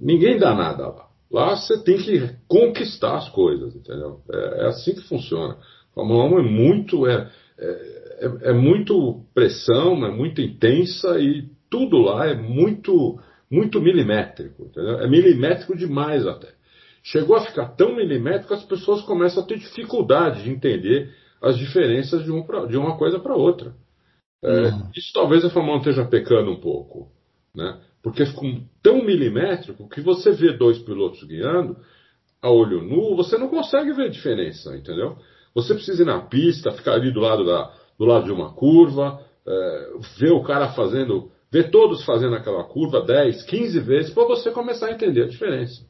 ninguém dá nada lá. Lá você tem que conquistar as coisas, entendeu? É, é assim que funciona. A Fórmula 1 é muito, é, é, é, muito pressão, é muito intensa e tudo lá é muito, muito milimétrico, entendeu? É milimétrico demais até. Chegou a ficar tão milimétrico que as pessoas começam a ter dificuldade de entender as diferenças de, um pra, de uma coisa para outra. É, uhum. Isso talvez a Fórmula 1 esteja pecando um pouco, né? Porque ficou tão milimétrico que você vê dois pilotos guiando a olho nu, você não consegue ver a diferença, entendeu? Você precisa ir na pista, ficar ali do lado, da, do lado de uma curva, é, ver o cara fazendo, ver todos fazendo aquela curva 10, 15 vezes, para você começar a entender a diferença.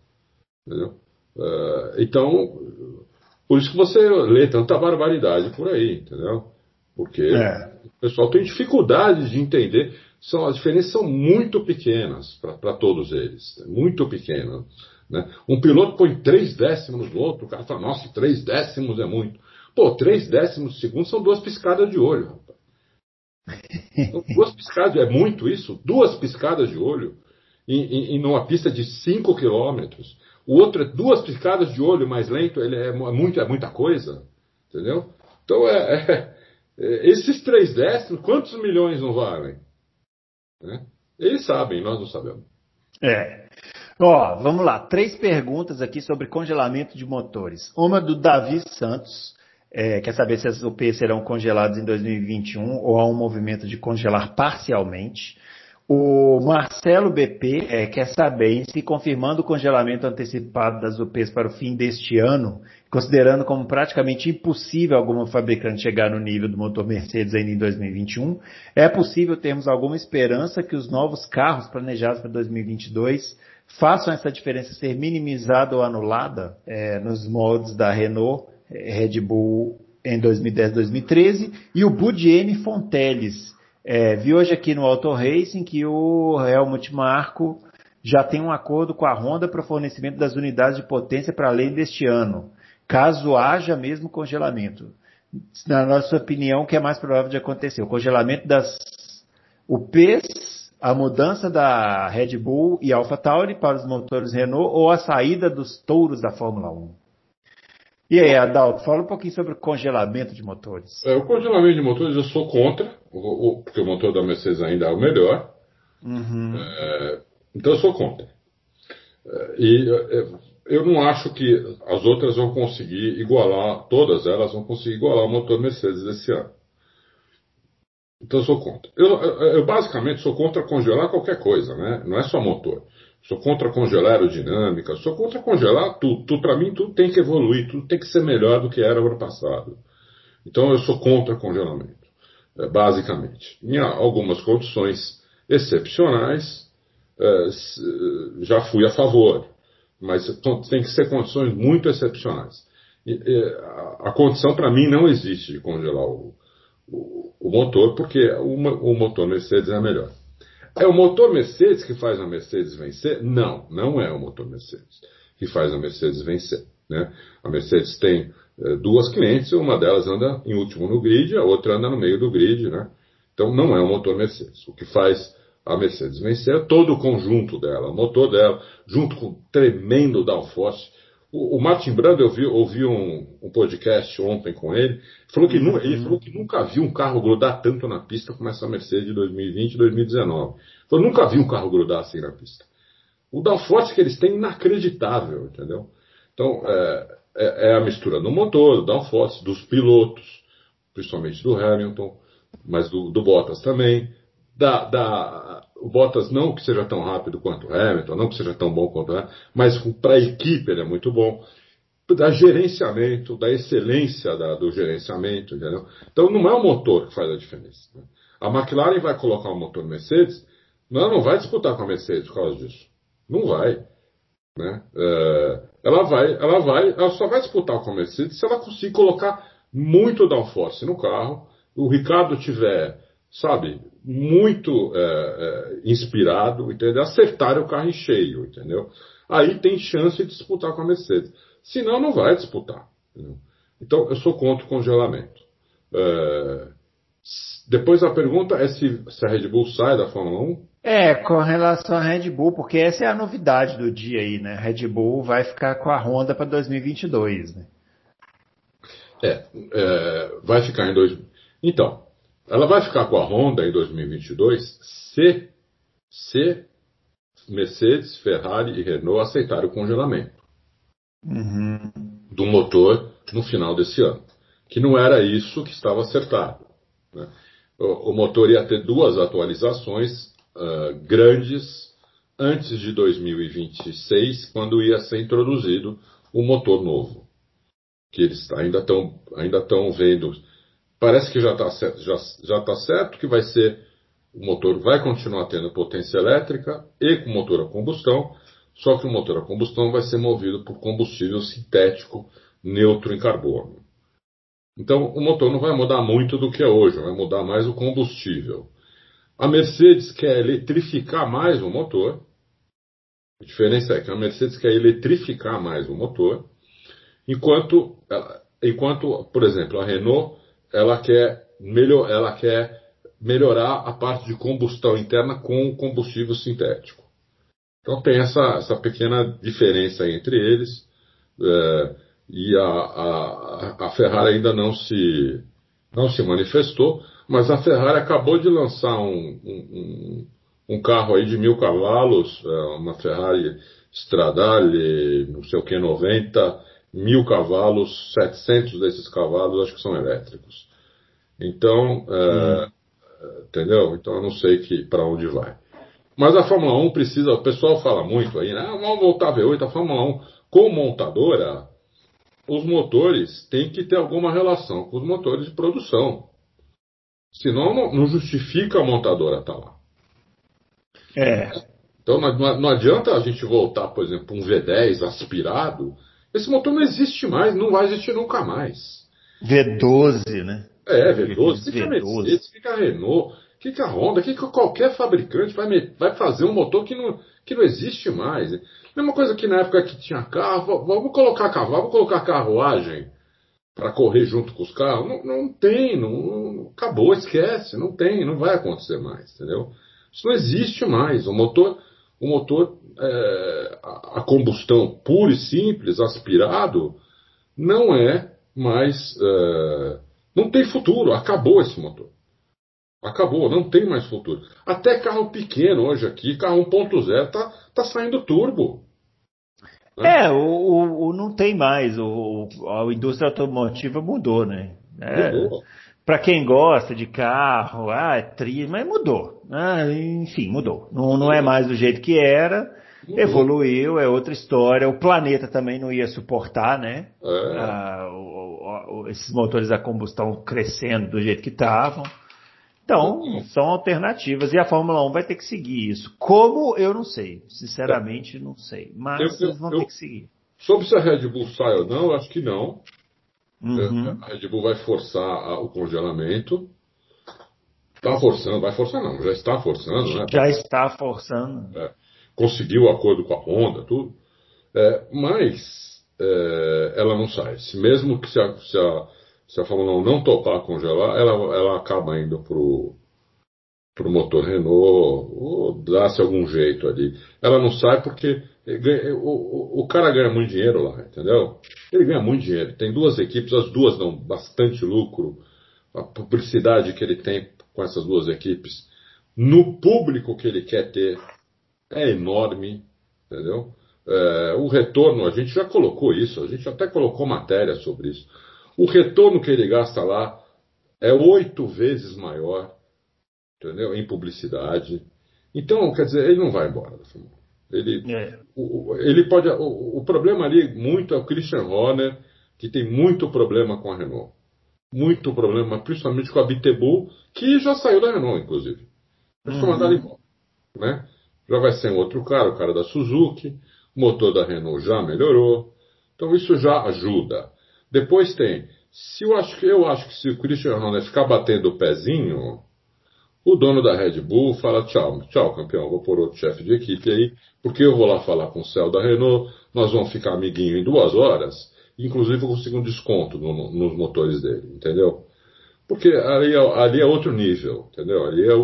Entendeu? É, então, por isso que você lê tanta barbaridade por aí, entendeu? Porque é. o pessoal tem dificuldade de entender. São, as diferenças são muito pequenas para todos eles. Muito pequenas. Né? Um piloto põe três décimos no outro, o cara fala, nossa, três décimos é muito. Pô, três décimos de segundo são duas piscadas de olho, rapaz. Então, duas piscadas, é muito isso? Duas piscadas de olho em, em, em uma pista de 5 quilômetros. O outro é duas picadas de olho mais lento, ele é, muito, é muita coisa. Entendeu? Então é, é, É, esses três décimos, quantos milhões não valem? Né? Eles sabem, nós não sabemos. É. Ó, vamos lá. Três perguntas aqui sobre congelamento de motores. Uma do Davi Santos. É, quer saber se as UPs serão congeladas em 2021 ou há um movimento de congelar parcialmente. O Marcelo BP é, quer saber se confirmando o congelamento antecipado das UPs para o fim deste ano, considerando como praticamente impossível alguma fabricante chegar no nível do motor Mercedes ainda em 2021, é possível termos alguma esperança que os novos carros planejados para 2022 façam essa diferença ser minimizada ou anulada é, nos moldes da Renault, é, Red Bull em 2010 2013 e o Budiene Fonteles. É, vi hoje aqui no Auto Racing que o Helmut Marko já tem um acordo com a Honda para o fornecimento das unidades de potência para além deste ano, caso haja mesmo congelamento. Na nossa opinião, o que é mais provável de acontecer? O congelamento das UPs, a mudança da Red Bull e AlphaTauri para os motores Renault ou a saída dos touros da Fórmula 1? E aí, Adalto, fala um pouquinho sobre o congelamento de motores. É, o congelamento de motores eu sou contra, porque o motor da Mercedes ainda é o melhor. Uhum. É, então eu sou contra. É, e é, eu não acho que as outras vão conseguir igualar, todas elas vão conseguir igualar o motor Mercedes desse ano. Então eu sou contra. Eu, eu basicamente sou contra congelar qualquer coisa, né? Não é só motor. Sou contra congelar aerodinâmica, sou contra congelar tudo. tudo Para mim, tudo tem que evoluir, tudo tem que ser melhor do que era ano passado. Então, eu sou contra congelamento, é, basicamente. Em algumas condições excepcionais, é, já fui a favor, mas tem que ser condições muito excepcionais. A condição, para mim, não existe de congelar o, o, o motor, porque o, o motor Mercedes é melhor. É o motor Mercedes que faz a Mercedes vencer? Não, não é o motor Mercedes que faz a Mercedes vencer. Né? A Mercedes tem é, duas clientes, uma delas anda em último no grid, a outra anda no meio do grid. Né? Então não é o motor Mercedes. O que faz a Mercedes vencer é todo o conjunto dela, o motor dela, junto com o tremendo downforce o, o Martin Brando, eu vi, ouvi um, um, podcast ontem com ele, falou que, uhum. ele falou que nunca viu um carro grudar tanto na pista como essa Mercedes de 2020 e 2019. Falou, nunca vi um carro grudar assim na pista. O downforce que eles têm é inacreditável, entendeu? Então, é, é, é a mistura do motor, do downforce, dos pilotos, principalmente do Hamilton, mas do, do Bottas também, da, da, o Bottas não que seja tão rápido quanto o Hamilton, não que seja tão bom quanto o Hamilton, mas para a equipe ele é muito bom. Da gerenciamento, da excelência da, do gerenciamento, entendeu? Então não é o motor que faz a diferença. Né? A McLaren vai colocar um motor Mercedes, ela não vai disputar com a Mercedes por causa disso. Não vai. Né? É, ela vai, ela vai, ela só vai disputar com a Mercedes se ela conseguir colocar muito downforce no carro. O Ricardo tiver sabe, muito é, é, inspirado, entendeu? Acertar o carro em cheio, entendeu? Aí tem chance de disputar com a Mercedes. Senão, não vai disputar. Entendeu? Então, eu sou contra o congelamento. É, depois a pergunta é se, se, a Red Bull sai da Fórmula 1. É, com relação à Red Bull, porque essa é a novidade do dia aí, né? Red Bull vai ficar com a Honda para 2022, né? É, é, vai ficar em dois. Então, ela vai ficar com a Honda em 2022 se, se Mercedes, Ferrari e Renault aceitarem o congelamento uhum. do motor no final desse ano. Que não era isso que estava acertado. Né? O, o, motor ia ter duas atualizações uh, grandes antes de 2026, quando ia ser introduzido o motor novo. Que eles ainda estão ainda vendo Parece que já está certo, já, já tá certo que vai ser o motor vai continuar tendo potência elétrica e com motor a combustão, só que o motor a combustão vai ser movido por combustível sintético neutro em carbono. Então o motor não vai mudar muito do que é hoje, vai mudar mais o combustível. A Mercedes quer eletrificar mais o motor. A diferença é que a Mercedes quer eletrificar mais o motor, enquanto, enquanto por exemplo, a Renault ela quer, melhor, ela quer melhorar a parte de combustão interna com combustível sintético. Então tem essa, essa pequena diferença entre eles. É, e a, a, a, Ferrari ainda não se não se manifestou, mas a Ferrari acabou de lançar um, um, um carro aí de mil cavalos, é, uma Ferrari Stradale, não sei o que, 90, mil cavalos, 700 desses cavalos acho que são elétricos. Então, é, hum. entendeu? Então eu não sei que para onde vai. Mas a Fórmula 1 precisa, o pessoal fala muito aí, né? Ah, vamos voltar a V8, a Fórmula 1 como montadora, os motores têm que ter alguma relação com os motores de produção. Senão não, não justifica a montadora estar tá lá. É. Então não, não adianta a gente voltar, por exemplo, um V10 aspirado. Esse motor não existe mais, não vai existir nunca mais. V12, né? É, V12. Fica V12. Mercedes, fica Renault, fica Honda, que qualquer fabricante vai, vai fazer um motor que não, que não existe mais. Mesma coisa que na época que tinha carro, vamos colocar cavalo, vamos colocar carruagem para correr junto com os carros. Não, não tem, não, acabou, esquece, não tem, não vai acontecer mais, entendeu? Isso não existe mais. O motor, o motor, é, a combustão pura e simples, aspirado, não é mais, é, não tem futuro. Acabou esse motor. Acabou, não tem mais futuro. Até carro pequeno hoje aqui, carro 1.0, tá, tá saindo turbo. Né? É, o, o, o, não tem mais. O, a indústria automotiva mudou, né? É, mudou. Para quem gosta de carro, ah, é triste, mas mudou. Ah, enfim, mudou. Não, não é mais do jeito que era. Mudou. Evoluiu, é outra história. O planeta também não ia suportar, né? É. Ah, o, esses motores a combustão crescendo do jeito que estavam. Então, são alternativas e a Fórmula 1 vai ter que seguir isso. Como, eu não sei. Sinceramente, não sei. Mas eu, eles vão eu, ter que seguir. Sobre se a Red Bull sai ou não, acho que não. Uhum. A Red Bull vai forçar o congelamento. Está forçando, vai forçar não, já está forçando, né? Já está forçando. É, conseguiu o acordo com a Honda, tudo. É, mas é, ela não sai. Se mesmo que se a, se a se a Fórmula 1 não topar congelar, ela, ela acaba indo pro, pro motor Renault, ou dá-se algum jeito ali. Ela não sai porque o, o, cara ganha muito dinheiro lá, entendeu? Ele ganha muito dinheiro. Tem duas equipes, as duas dão bastante lucro. A publicidade que ele tem com essas duas equipes, no público que ele quer ter, é enorme, entendeu? É, o retorno, a gente já colocou isso, a gente até colocou matéria sobre isso. O retorno que ele gasta lá é oito vezes maior, entendeu? Em publicidade. Então, quer dizer, ele não vai embora da Fórmula 1. Ele, é. o, ele pode. O, o, problema ali muito é o Christian Horner, que tem muito problema com a Renault. Muito problema, principalmente com a Bitbull, que já saiu da Renault, inclusive. Já uhum. mandado embora. Né? Já vai ser um outro cara, o cara da Suzuki. O motor da Renault já melhorou. Então isso já ajuda. Depois tem, se eu acho que eu acho que se o Christian Horner ficar batendo o pezinho, o dono da Red Bull fala tchau, tchau campeão, vou pôr outro chefe de equipe aí, porque eu vou lá falar com o céu da Renault, nós vamos ficar amiguinho em duas horas, inclusive eu consigo um desconto no, nos motores dele, entendeu? Porque ali é, ali é outro nível, entendeu? Ali é o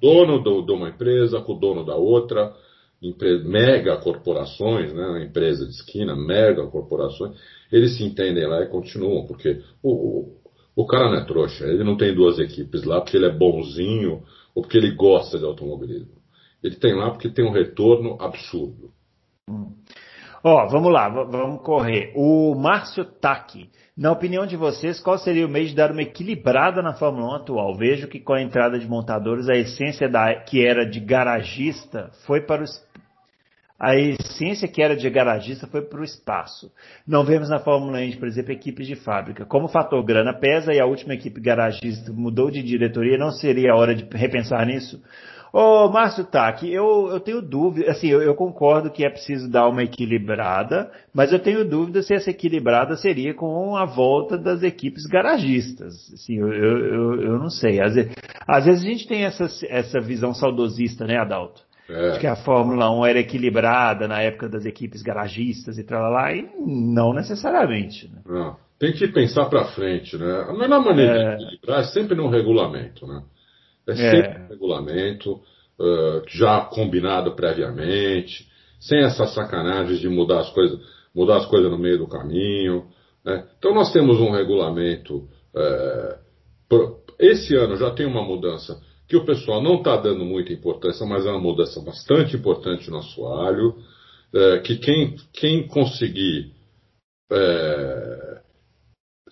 dono do, de uma empresa com o dono da outra, mega corporações, né, empresa de esquina, mega corporações, eles se entendem lá e continuam, porque o, o, o cara não é trouxa, ele não tem duas equipes lá porque ele é bonzinho ou porque ele gosta de automobilismo. Ele tem lá porque tem um retorno absurdo. Hum. Ó, oh, vamos lá, vamos correr. O Márcio Taki, na opinião de vocês, qual seria o meio de dar uma equilibrada na Fórmula 1 atual? Vejo que com a entrada de montadores, a essência da, que era de garagista foi para os a essência que era de garagista foi para o espaço. Não vemos na Fórmula 1, por exemplo, equipes de fábrica. Como o fator grana pesa e a última equipe garagista mudou de diretoria, não seria a hora de repensar nisso? Ô, Márcio Tac, eu, eu tenho dúvida, assim, eu, eu, concordo que é preciso dar uma equilibrada, mas eu tenho dúvida se essa equilibrada seria com a volta das equipes garagistas. Assim, eu, eu, eu não sei. Às vezes, às vezes a gente tem essa, essa visão saudosista, né, Adalto? É. De que a Fórmula 1 era equilibrada na época das equipes garagistas e tal lá, e não necessariamente. Né? Não. Tem que pensar para frente, né? A melhor maneira é... de equilibrar é sempre no regulamento, né? É, é. sempre no regulamento, uh, já combinado previamente, sem essas sacanagens de mudar as coisas, mudar as coisas no meio do caminho. Né? Então nós temos um regulamento uh, esse ano já tem uma mudança que o pessoal não está dando muita importância, mas é uma mudança bastante importante no assoalho, é, que quem, quem conseguir é,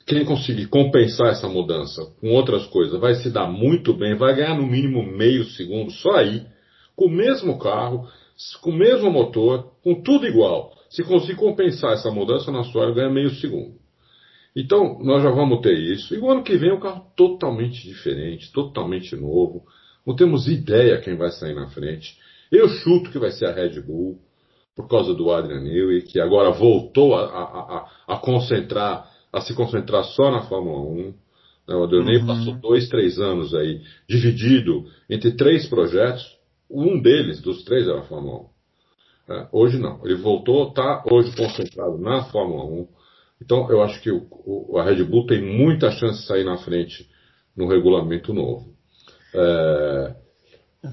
quem conseguir compensar essa mudança com outras coisas vai se dar muito bem, vai ganhar no mínimo meio segundo só aí, com o mesmo carro, com o mesmo motor, com tudo igual. Se conseguir compensar essa mudança no assoalho, ganha meio segundo. Então, nós já vamos ter isso. E o ano que vem é um carro totalmente diferente, totalmente novo. Não temos ideia quem vai sair na frente. Eu chuto que vai ser a Red Bull, por causa do Adrian Newey, que agora voltou a, a, a, a, concentrar, a se concentrar só na Fórmula 1. Né, o Newey uhum. passou dois, três anos aí, dividido entre três projetos. Um deles, dos três, era a Fórmula 1. É, hoje não. Ele voltou, está hoje concentrado na Fórmula 1 então, eu acho que o, o, a Red Bull tem muita chance de sair na frente no regulamento novo. É,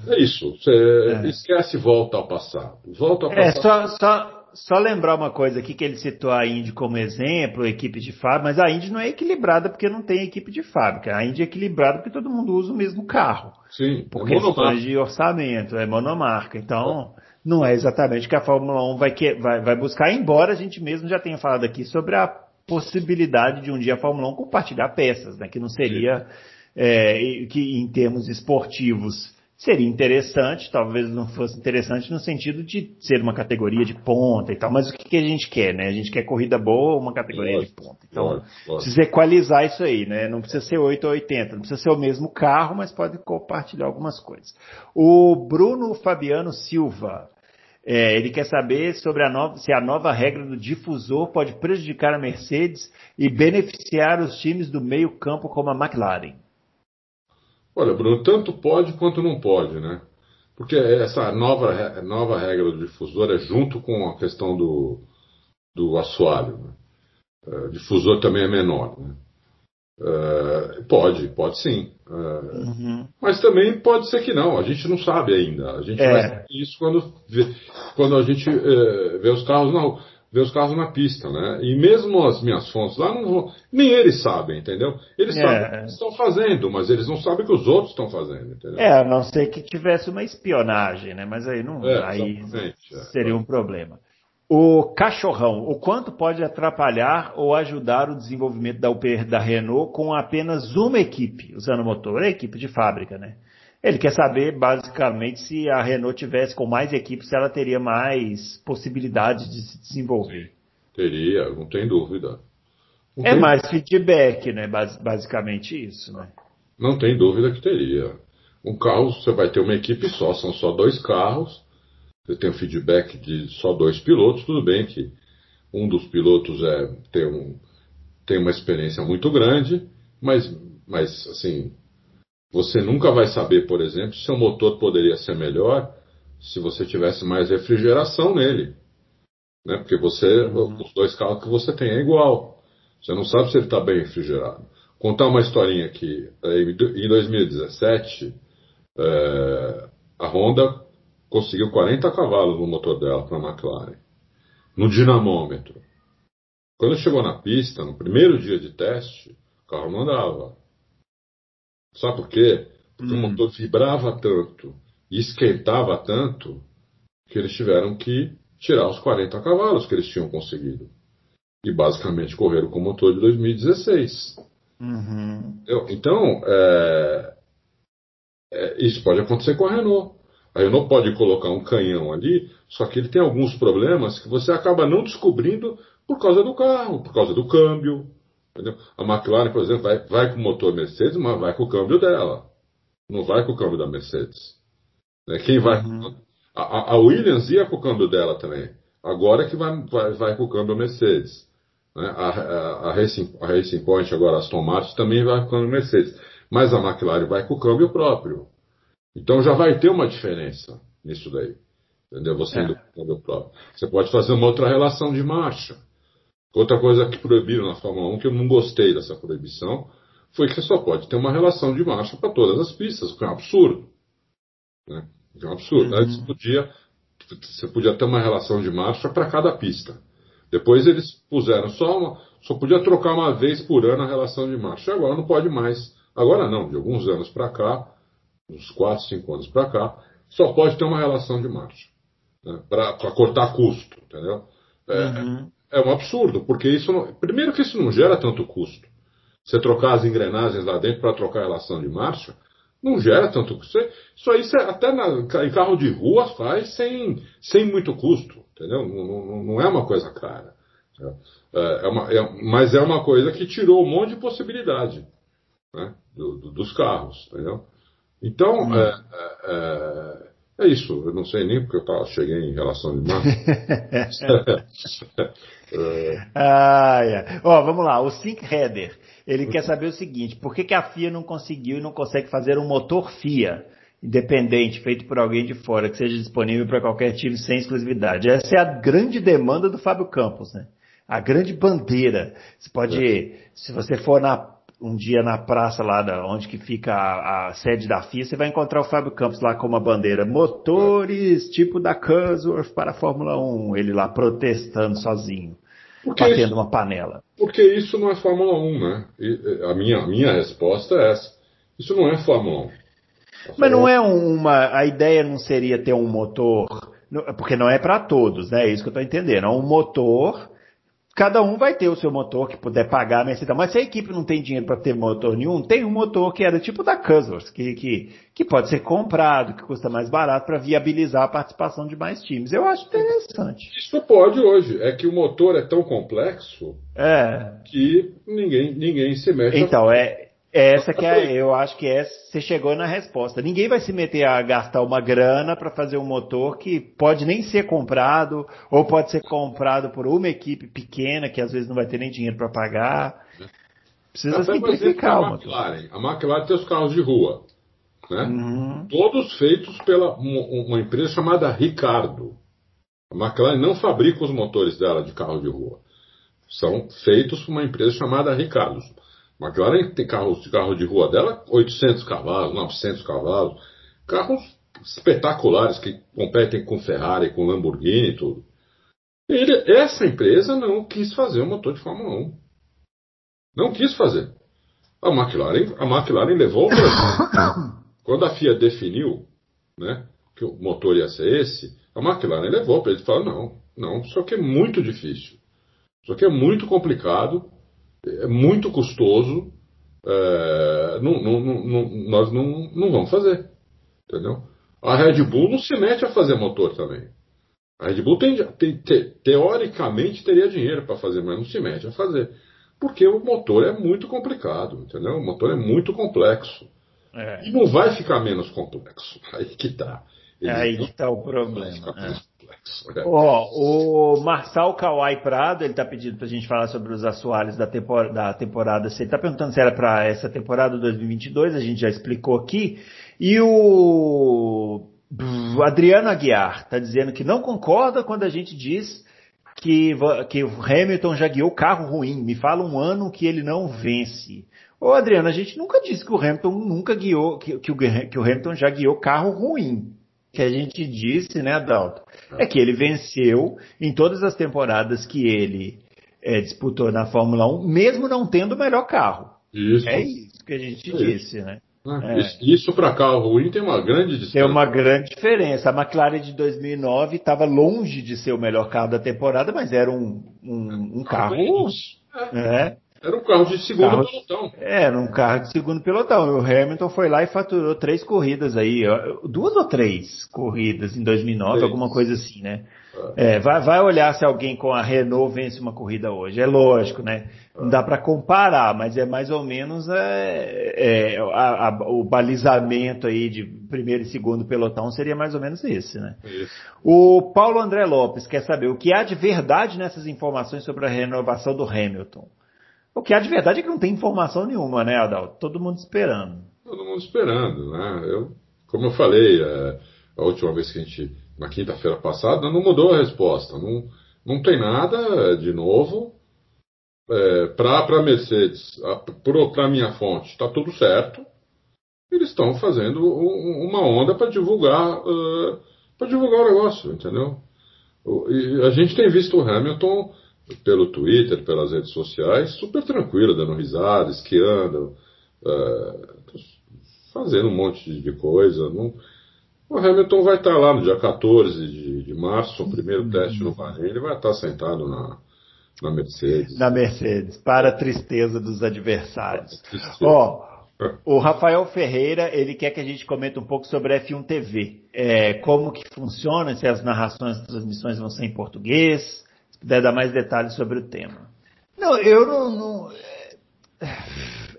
é isso. Você é. esquece volta ao passado. Volta ao é, passado. Só, só, só lembrar uma coisa aqui que ele citou a Indy como exemplo, equipe de fábrica, mas a Indy não é equilibrada porque não tem equipe de fábrica. A Indy é equilibrada porque todo mundo usa o mesmo carro. Sim. Por é questões de orçamento, é monomarca. Então, não é exatamente o que a Fórmula 1 vai, que, vai, vai buscar, embora a gente mesmo já tenha falado aqui sobre a possibilidade de um dia a Fórmula 1 compartilhar peças, né, que não seria, é, que em termos esportivos seria interessante, talvez não fosse interessante no sentido de ser uma categoria de ponta e tal, mas o que, que a gente quer, né? A gente quer corrida boa, uma categoria de ponta. Então, precisa equalizar isso aí, né? Não precisa ser 8 ou 80, não precisa ser o mesmo carro, mas pode compartilhar algumas coisas. O Bruno Fabiano Silva, é, ele quer saber sobre a nova, se a nova regra do difusor pode prejudicar a Mercedes e beneficiar os times do meio campo como a McLaren. Olha, Bruno, tanto pode quanto não pode, né? Porque essa nova, nova regra do difusor é junto com a questão do, do assoalho. Né? O é, difusor também é menor. Né? Uh, pode, pode sim. Uh, uhum. Mas também pode ser que não, a gente não sabe ainda. A gente é. vai saber isso quando, vê, quando a gente vê os carros na vê os carros na pista, né? E mesmo as minhas fontes lá não vão, nem eles sabem, entendeu? Eles é. sabem o que estão fazendo, mas eles não sabem o que os outros estão fazendo, entendeu? É, a não ser que tivesse uma espionagem, né? Mas aí não, é, aí é. seria um problema. O cachorrão, o quanto pode atrapalhar ou ajudar o desenvolvimento da UPR da Renault com apenas uma equipe usando o motor? É a equipe de fábrica, né? Ele quer saber, basicamente, se a Renault tivesse com mais equipes, se ela teria mais possibilidades de se desenvolver. Teria, não tem dúvida. Não é tem... mais feedback, né? Basicamente isso, né? Não tem dúvida que teria. Um carro, você vai ter uma equipe só, são só dois carros você tem o feedback de só dois pilotos, tudo bem que um dos pilotos é, tem, um, tem uma experiência muito grande, mas, mas assim, você nunca vai saber, por exemplo, se o motor poderia ser melhor se você tivesse mais refrigeração nele. Né? Porque você, uhum. os dois carros que você tem é igual. Você não sabe se ele está bem refrigerado. Contar uma historinha aqui. Em 2017, é, a Honda conseguiu 40 cavalos no motor dela para a McLaren, no dinamômetro. Quando chegou na pista, no primeiro dia de teste, o carro não andava. Sabe por quê? Porque hum. o motor vibrava tanto e esquentava tanto que eles tiveram que tirar os 40 cavalos que eles tinham conseguido. E basicamente correram com o motor de 2016. Uhum. Então, é, é, isso pode acontecer com a Renault. A Renault pode colocar um canhão ali, só que ele tem alguns problemas que você acaba não descobrindo por causa do carro, por causa do câmbio. Entendeu? A McLaren, por exemplo, vai, vai com o motor Mercedes, mas vai com o câmbio dela. Não vai com o câmbio da Mercedes. Né? Quem vai. Uhum. A, a, Williams ia com o câmbio dela também. Agora é que vai, vai, vai com o câmbio Mercedes. Né? A, a, a, Racing, a Racing Point, agora a Aston Martin, também vai com o câmbio Mercedes. Mas a McLaren vai com o câmbio próprio. Então já vai ter uma diferença nisso daí. Entendeu? Você é. indo com o próprio. Você pode fazer uma outra relação de marcha. Outra coisa que proibiram na Fórmula 1, que eu não gostei dessa proibição, foi que você só pode ter uma relação de marcha para todas as pistas, o que é um absurdo. Né? é um absurdo. Uhum. Antes podia, você podia ter uma relação de marcha para cada pista. Depois eles puseram só uma, só podia trocar uma vez por ano a relação de marcha. Agora não pode mais Agora não, de alguns anos para cá, uns 4, 5 anos para cá, só pode ter uma relação de marcha. Né, para cortar custo, entendeu? É, uhum. É um absurdo, porque isso não, primeiro que isso não gera tanto custo. Você trocar as engrenagens lá dentro para trocar a relação de marcha, não gera tanto custo. Isso aí você, até na, em carro de rua faz sem, sem muito custo, entendeu? Não, não, não é uma coisa cara. É, é uma, é, mas é uma coisa que tirou um monte de possibilidade né, do, do, dos carros, entendeu? Então, uhum. é, é, é, isso. Eu não sei nem porque eu tava, cheguei em relação de marca. ah, yeah. Ó, vamos lá. O Sync Header, ele quer saber o seguinte: por que, que a FIA não conseguiu e não consegue fazer um motor FIA? independente, feito por alguém de fora, que seja disponível para qualquer time sem exclusividade. Essa é a grande demanda do Fábio Campos, né? A grande bandeira. Você pode, é. se você for na, um dia na praça lá da, onde que fica a, a, sede da FIA, você vai encontrar o Fábio Campos lá com uma bandeira. Motores tipo da Cusworth para a Fórmula 1. Ele lá protestando sozinho. Porque batendo isso, uma panela. Porque isso não é Fórmula 1, né? E, a, minha, a minha resposta é essa. Isso não é Fórmula 1. Mas não é uma. A ideia não seria ter um motor. Porque não é para todos, né? É isso que eu estou entendendo. É um motor. Cada um vai ter o seu motor que puder pagar a mensalidade. Mas se a equipe não tem dinheiro para ter motor nenhum, tem um motor que era tipo da Cusworth, que, que, que pode ser comprado, que custa mais barato para viabilizar a participação de mais times. Eu acho interessante. Isso pode hoje. É que o motor é tão complexo é. que ninguém, ninguém se mexe. Então, é, essa que é, eu acho que é, você chegou na resposta. Ninguém vai se meter a gastar uma grana para fazer um motor que pode nem ser comprado, ou pode ser comprado por uma equipe pequena que às vezes não vai ter nem dinheiro para pagar. Precisa Até simplificar o motor. McLaren. A McLaren tem os carros de rua, né? Uhum. Todos feitos pela uma empresa chamada Ricardo. A McLaren não fabrica os motores dela de carro de rua. São feitos por uma empresa chamada Ricardo. McLaren tem carros carro de rua dela, 800 cavalos, 900 cavalos, carros espetaculares que competem com Ferrari, com Lamborghini e tudo. Ele, essa empresa não quis fazer o motor de Fórmula 1. Não quis fazer. A McLaren, a McLaren levou Quando a FIA definiu né, que o motor ia ser esse, a McLaren levou para ele e falou: não, não, isso aqui é muito difícil. Isso aqui é muito complicado é muito custoso, é, não, não, não, nós não, não vamos fazer. Entendeu? A Red Bull não se mete a fazer motor também. A Red Bull tem, tem, te, teoricamente teria dinheiro para fazer, mas não se mete a fazer. Porque o motor é muito complicado, entendeu? O motor é muito complexo. É. E não vai ficar menos complexo. Aí que tá. Ele Aí que tá o problema. Ó, o Marçal Kawai Prado, ele tá pedindo pra gente falar sobre os assoalhos da, tempor da temporada. Ele tá perguntando se era para essa temporada 2022, a gente já explicou aqui. E o Adriano Aguiar tá dizendo que não concorda quando a gente diz que, que o Hamilton já guiou carro ruim. Me fala um ano que ele não vence. Ô Adriano, a gente nunca disse que o Hamilton nunca guiou, que, que, o, que o Hamilton já guiou carro ruim que a gente disse, né, Adalto, é que ele venceu em todas as temporadas que ele é, disputou na Fórmula 1, mesmo não tendo o melhor carro. Isso. É isso que a gente é disse, isso. né? Ah, é. Isso, isso para carro ruim tem uma grande diferença. Tem uma grande diferença. A McLaren de 2009 estava longe de ser o melhor carro da temporada, mas era um, um, um carro. É. é. Era um carro de segundo carro, pelotão. É, era um carro de segundo pelotão. E o Hamilton foi lá e faturou três corridas aí, duas ou três corridas em 2009, três. alguma coisa assim, né? É, vai, vai olhar se alguém com a Renault vence uma corrida hoje. É lógico, né? Não dá para comparar, mas é mais ou menos é, é a, a, o balizamento aí de primeiro e segundo pelotão seria mais ou menos esse, né? Isso. O Paulo André Lopes quer saber o que há de verdade nessas informações sobre a renovação do Hamilton. O que há de verdade é que não tem informação nenhuma, né, Adalto? Todo mundo esperando. Todo mundo esperando, né? Eu, como eu falei, é, a última vez que a gente, na quinta-feira passada, não mudou a resposta. Não, não tem nada de novo. É, para Mercedes, para minha fonte, está tudo certo. Eles estão fazendo um, uma onda para divulgar, uh, para divulgar o negócio, entendeu? E a gente tem visto o pelo Twitter, pelas redes sociais, super tranquilo, dando risada, esquiando, é, fazendo um monte de coisa. Não, o Hamilton vai estar lá no dia 14 de, de março, o primeiro teste no Bahrein, ele vai estar sentado na, na Mercedes. Na Mercedes, para a tristeza dos adversários. Ó, oh, o Rafael Ferreira, ele quer que a gente comente um pouco sobre a F1 TV. É, como que funciona, se as narrações das transmissões vão ser em português, puder dar mais detalhes sobre o tema. Não, eu não, não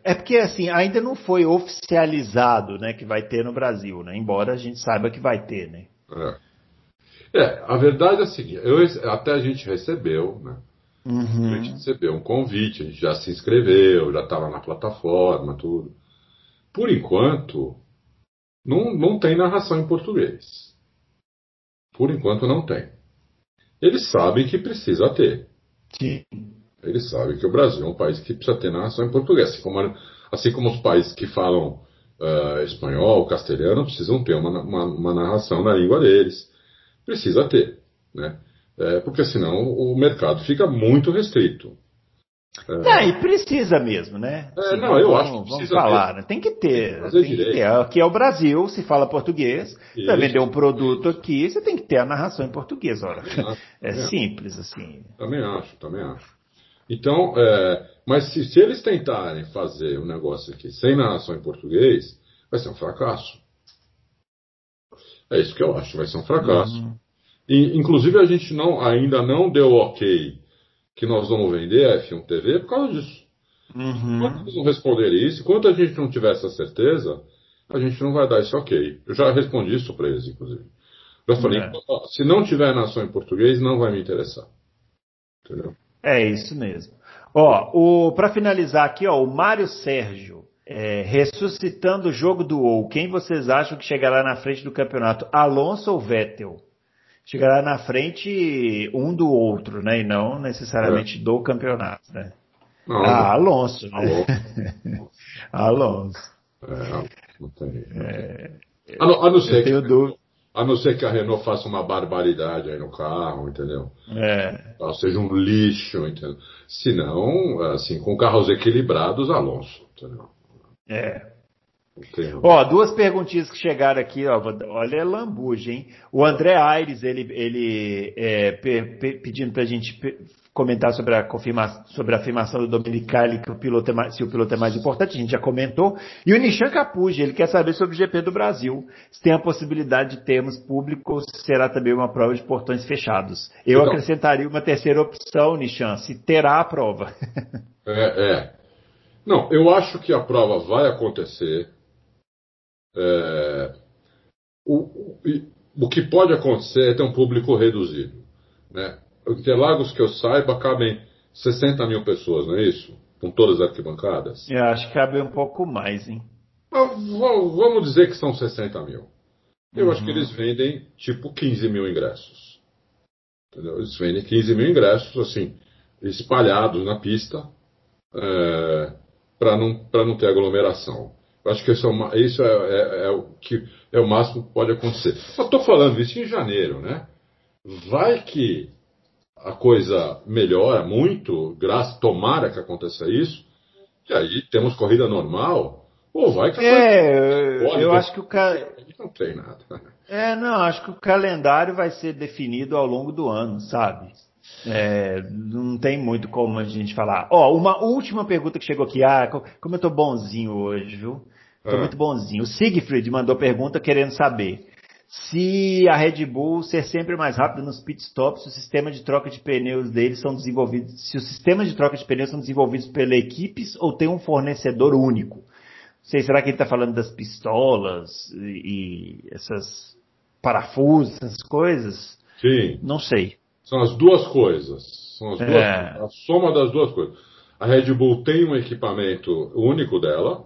é porque assim, ainda não foi oficializado, né, que vai ter no Brasil, né? Embora a gente saiba que vai ter, né? É, é a verdade é a seguinte, eu, até a gente recebeu, né? Uhum. A gente recebeu um convite, a gente já se inscreveu, já estava na plataforma, tudo. Por enquanto, não, não tem narração em português. Por enquanto não tem. Eles sabem que precisa ter. Sim. Eles sabem que o Brasil é um país que precisa ter narração em português. Assim como, assim como os países que falam uh, espanhol, castelhano, precisam ter uma, uma, uma, narração na língua deles. Precisa ter. Né? É, porque senão o mercado fica muito restrito. É, e precisa mesmo, né? É, não, eu vamos, acho que vamos falar. Né? Tem que ter. Tem, que ter. Aqui é o Brasil, se fala português, para vender um produto aqui, você tem que ter a narração em português, ora. Acho, é simples, assim. Também acho, também acho. Então, é, mas se, se, eles tentarem fazer um negócio aqui sem narração em português, vai ser um fracasso. É isso que eu acho, vai ser um fracasso. Uhum. E, inclusive a gente não, ainda não deu ok que nós vamos vender a F1 TV por causa disso. Uhum. Quando eles não responderem isso, enquanto a gente não tiver essa certeza, a gente não vai dar esse ok. Eu já respondi isso para eles, inclusive. Já falei, é. se não tiver nação em português, não vai me interessar. Entendeu? É isso mesmo. Ó, para finalizar aqui, ó, o Mário Sérgio, é, ressuscitando o jogo do ou, quem vocês acham que chegará na frente do campeonato, Alonso ou Vettel? Chegará na frente um do outro, né? E não necessariamente é. do campeonato, né? Não, ah, Alonso, né? Alonso. É, não tem. É, a, não, a não ser que, dúvida. A não ser que a Renault faça uma barbaridade aí no carro, entendeu? É. Ou seja um lixo, entendeu? Se não, assim, com carros equilibrados, Alonso, entendeu? É. Ó, duas perguntinhas que chegaram aqui, ó, olha é lambuja, hein? O André Aires, ele, ele é, pe, pe, pedindo pra gente comentar sobre a confirmação, sobre a afirmação do Dominicali que o piloto é mais, se o piloto é mais importante, a gente já comentou. E o Nishan Capuji, ele quer saber sobre o GP do Brasil. Se tem a possibilidade de termos público, será também uma prova de portões fechados. Eu então, acrescentaria uma terceira opção, Nishan, se terá a prova. é, é. Não, eu acho que a prova vai acontecer. É, o, o, que pode acontecer é ter um público reduzido. Né? Interlagos, que eu saiba, cabem 60 mil pessoas, não é isso? Com todas as arquibancadas? Eu acho que cabe um pouco mais, hein? Vamos dizer que são 60 mil. Eu uhum. acho que eles vendem tipo 15 mil ingressos. Entendeu? Eles vendem 15 mil ingressos, assim, espalhados na pista, é, para não, não ter aglomeração. Eu acho que isso, é, isso é, é, é, o que é o máximo que pode acontecer. Eu estou falando isso em janeiro, né? Vai que a coisa melhora muito, graças, tomara que aconteça isso, e aí temos corrida normal, ou vai que a É, coisa eu acho que o ca... não tem nada. É, não, acho que o calendário vai ser definido ao longo do ano, sabe? É, não tem muito como a gente falar. Ó, oh, uma última pergunta que chegou aqui. Ah, como eu tô bonzinho hoje, viu? Tô é. muito bonzinho. O Siegfried mandou pergunta querendo saber se a Red Bull ser sempre mais rápida nos pitstops, se o sistema de troca de pneus deles são desenvolvidos, se os sistemas de troca de pneus são desenvolvidos pela equipes ou tem um fornecedor único. Não sei, será que ele está falando das pistolas e, e essas parafusos, essas coisas? Sim. Não sei. São as duas coisas. São as duas, é. a soma das duas coisas. A Red Bull tem um equipamento único dela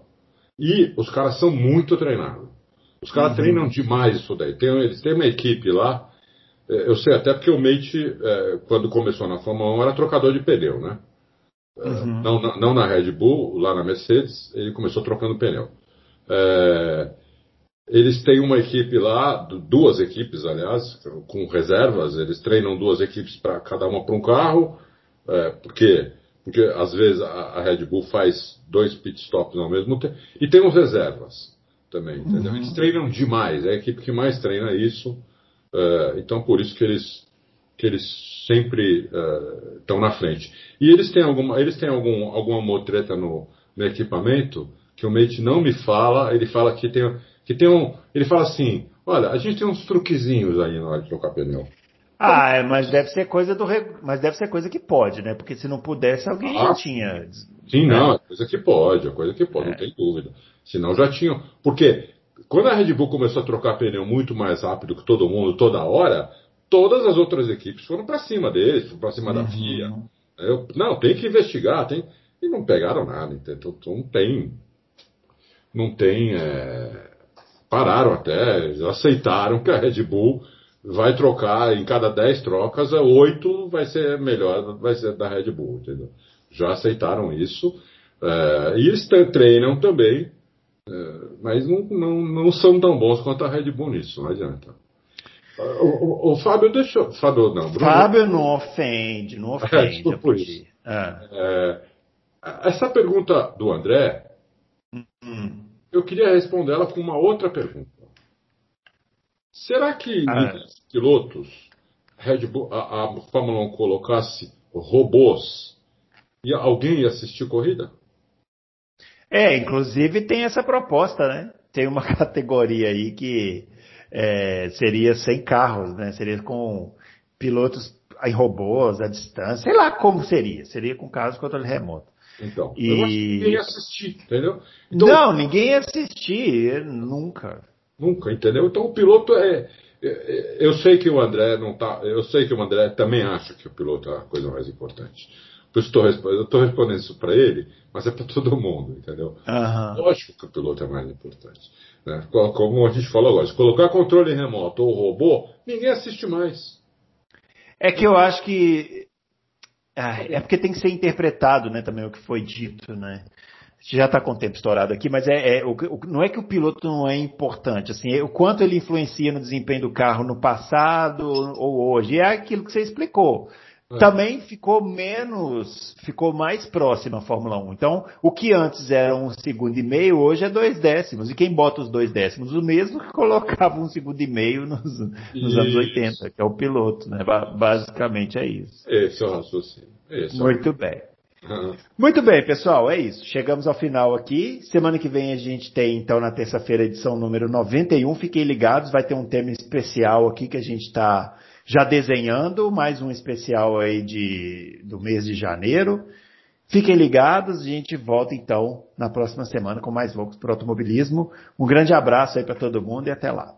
e os caras são muito treinados. Os caras uhum. treinam demais isso daí. Tem, eles têm uma equipe lá. É, eu sei até porque o Mate, é, quando começou na Fórmula 1, era trocador de pneu, né? É, uhum. Não, não, na Red Bull, lá na Mercedes, ele começou trocando pneu. É, eles têm uma equipe lá, duas equipes, aliás, com reservas. Eles treinam duas equipes para cada uma para um carro. É, por quê? porque às vezes a, Red Bull faz dois pit stops ao mesmo tempo, e tem os reservas também, entendeu? Uhum. Eles treinam demais, é a equipe que mais treina isso, uh, então por isso que eles, que eles sempre estão uh, na frente. E eles têm, alguma, eles têm algum, alguma motreta no, no equipamento que o mate não me fala, ele fala que tem, que tem um. Ele fala assim, olha, a gente tem uns truquezinhos aí na hora de trocar pneu. Ah, é, mas deve ser coisa do mas deve ser coisa que pode, né? Porque se não pudesse, alguém ah, já tinha. Sim, né? não, é coisa que pode, é coisa que pode, é. não tem dúvida. Senão já tinham. Porque quando a Red Bull começou a trocar pneu muito mais rápido que todo mundo, toda hora, todas as outras equipes foram para cima deles, foram para cima uhum. da FIA. Eu, não, tem que investigar, tem. E não pegaram nada, então não tem. Não tem. É, pararam até, aceitaram que a Red Bull vai trocar em cada 10 trocas, 8 vai ser melhor, vai ser da Red Bull, entendeu? Já aceitaram isso. É, e eles treinam também, é, mas não, não, não são tão bons quanto a Red Bull nisso, não adianta. O, o, o Fábio deixou. Fábio não, Bruno. Fábio não ofende, não ofende. É, por isso. Ah. É, essa pergunta do André, hum. Eu queria responder ela com uma outra pergunta. Será que ah. os pilotos, Bull, a, a Fórmula 1 colocasse robôs e alguém ia assistir corrida? É, inclusive tem essa proposta, né? Tem uma categoria aí que é, seria sem carros, né? Seria com pilotos em robôs, à distância, sei lá como seria. Seria com carros de controle remoto. Então, e... eu acho que ninguém ia assistir, entendeu? Então, não, ninguém ia assistir, nunca. Nunca, entendeu? Então o piloto é, é, é. Eu sei que o André não tá. Eu sei que o André também acha que o piloto é a coisa mais importante. Por isso eu estou respondendo isso para ele, mas é para todo mundo, entendeu? Uhum. Lógico que o piloto é mais importante. Né? Como a gente falou agora, se colocar controle remoto ou robô, ninguém assiste mais. É que eu acho que. Ah, é porque tem que ser interpretado, né, também o que foi dito, né? já está com o tempo estourado aqui, mas é, é o, não é que o piloto não é importante, assim, é o quanto ele influencia no desempenho do carro no passado ou hoje. É aquilo que você explicou. É. Também ficou menos, ficou mais próximo a Fórmula 1. Então, o que antes era um segundo e meio, hoje é dois décimos. E quem bota os dois décimos? O mesmo que colocava um segundo e meio nos, nos anos 80, que é o piloto, né? Basicamente é isso. Esse é o raciocínio. Esse é Muito bem. Muito bem, pessoal, é isso. Chegamos ao final aqui. Semana que vem a gente tem, então, na terça-feira, edição número 91. Fiquem ligados, vai ter um tema especial aqui que a gente está já desenhando, mais um especial aí de, do mês de janeiro. Fiquem ligados, a gente volta então na próxima semana com mais Loucos para Automobilismo. Um grande abraço aí para todo mundo e até lá.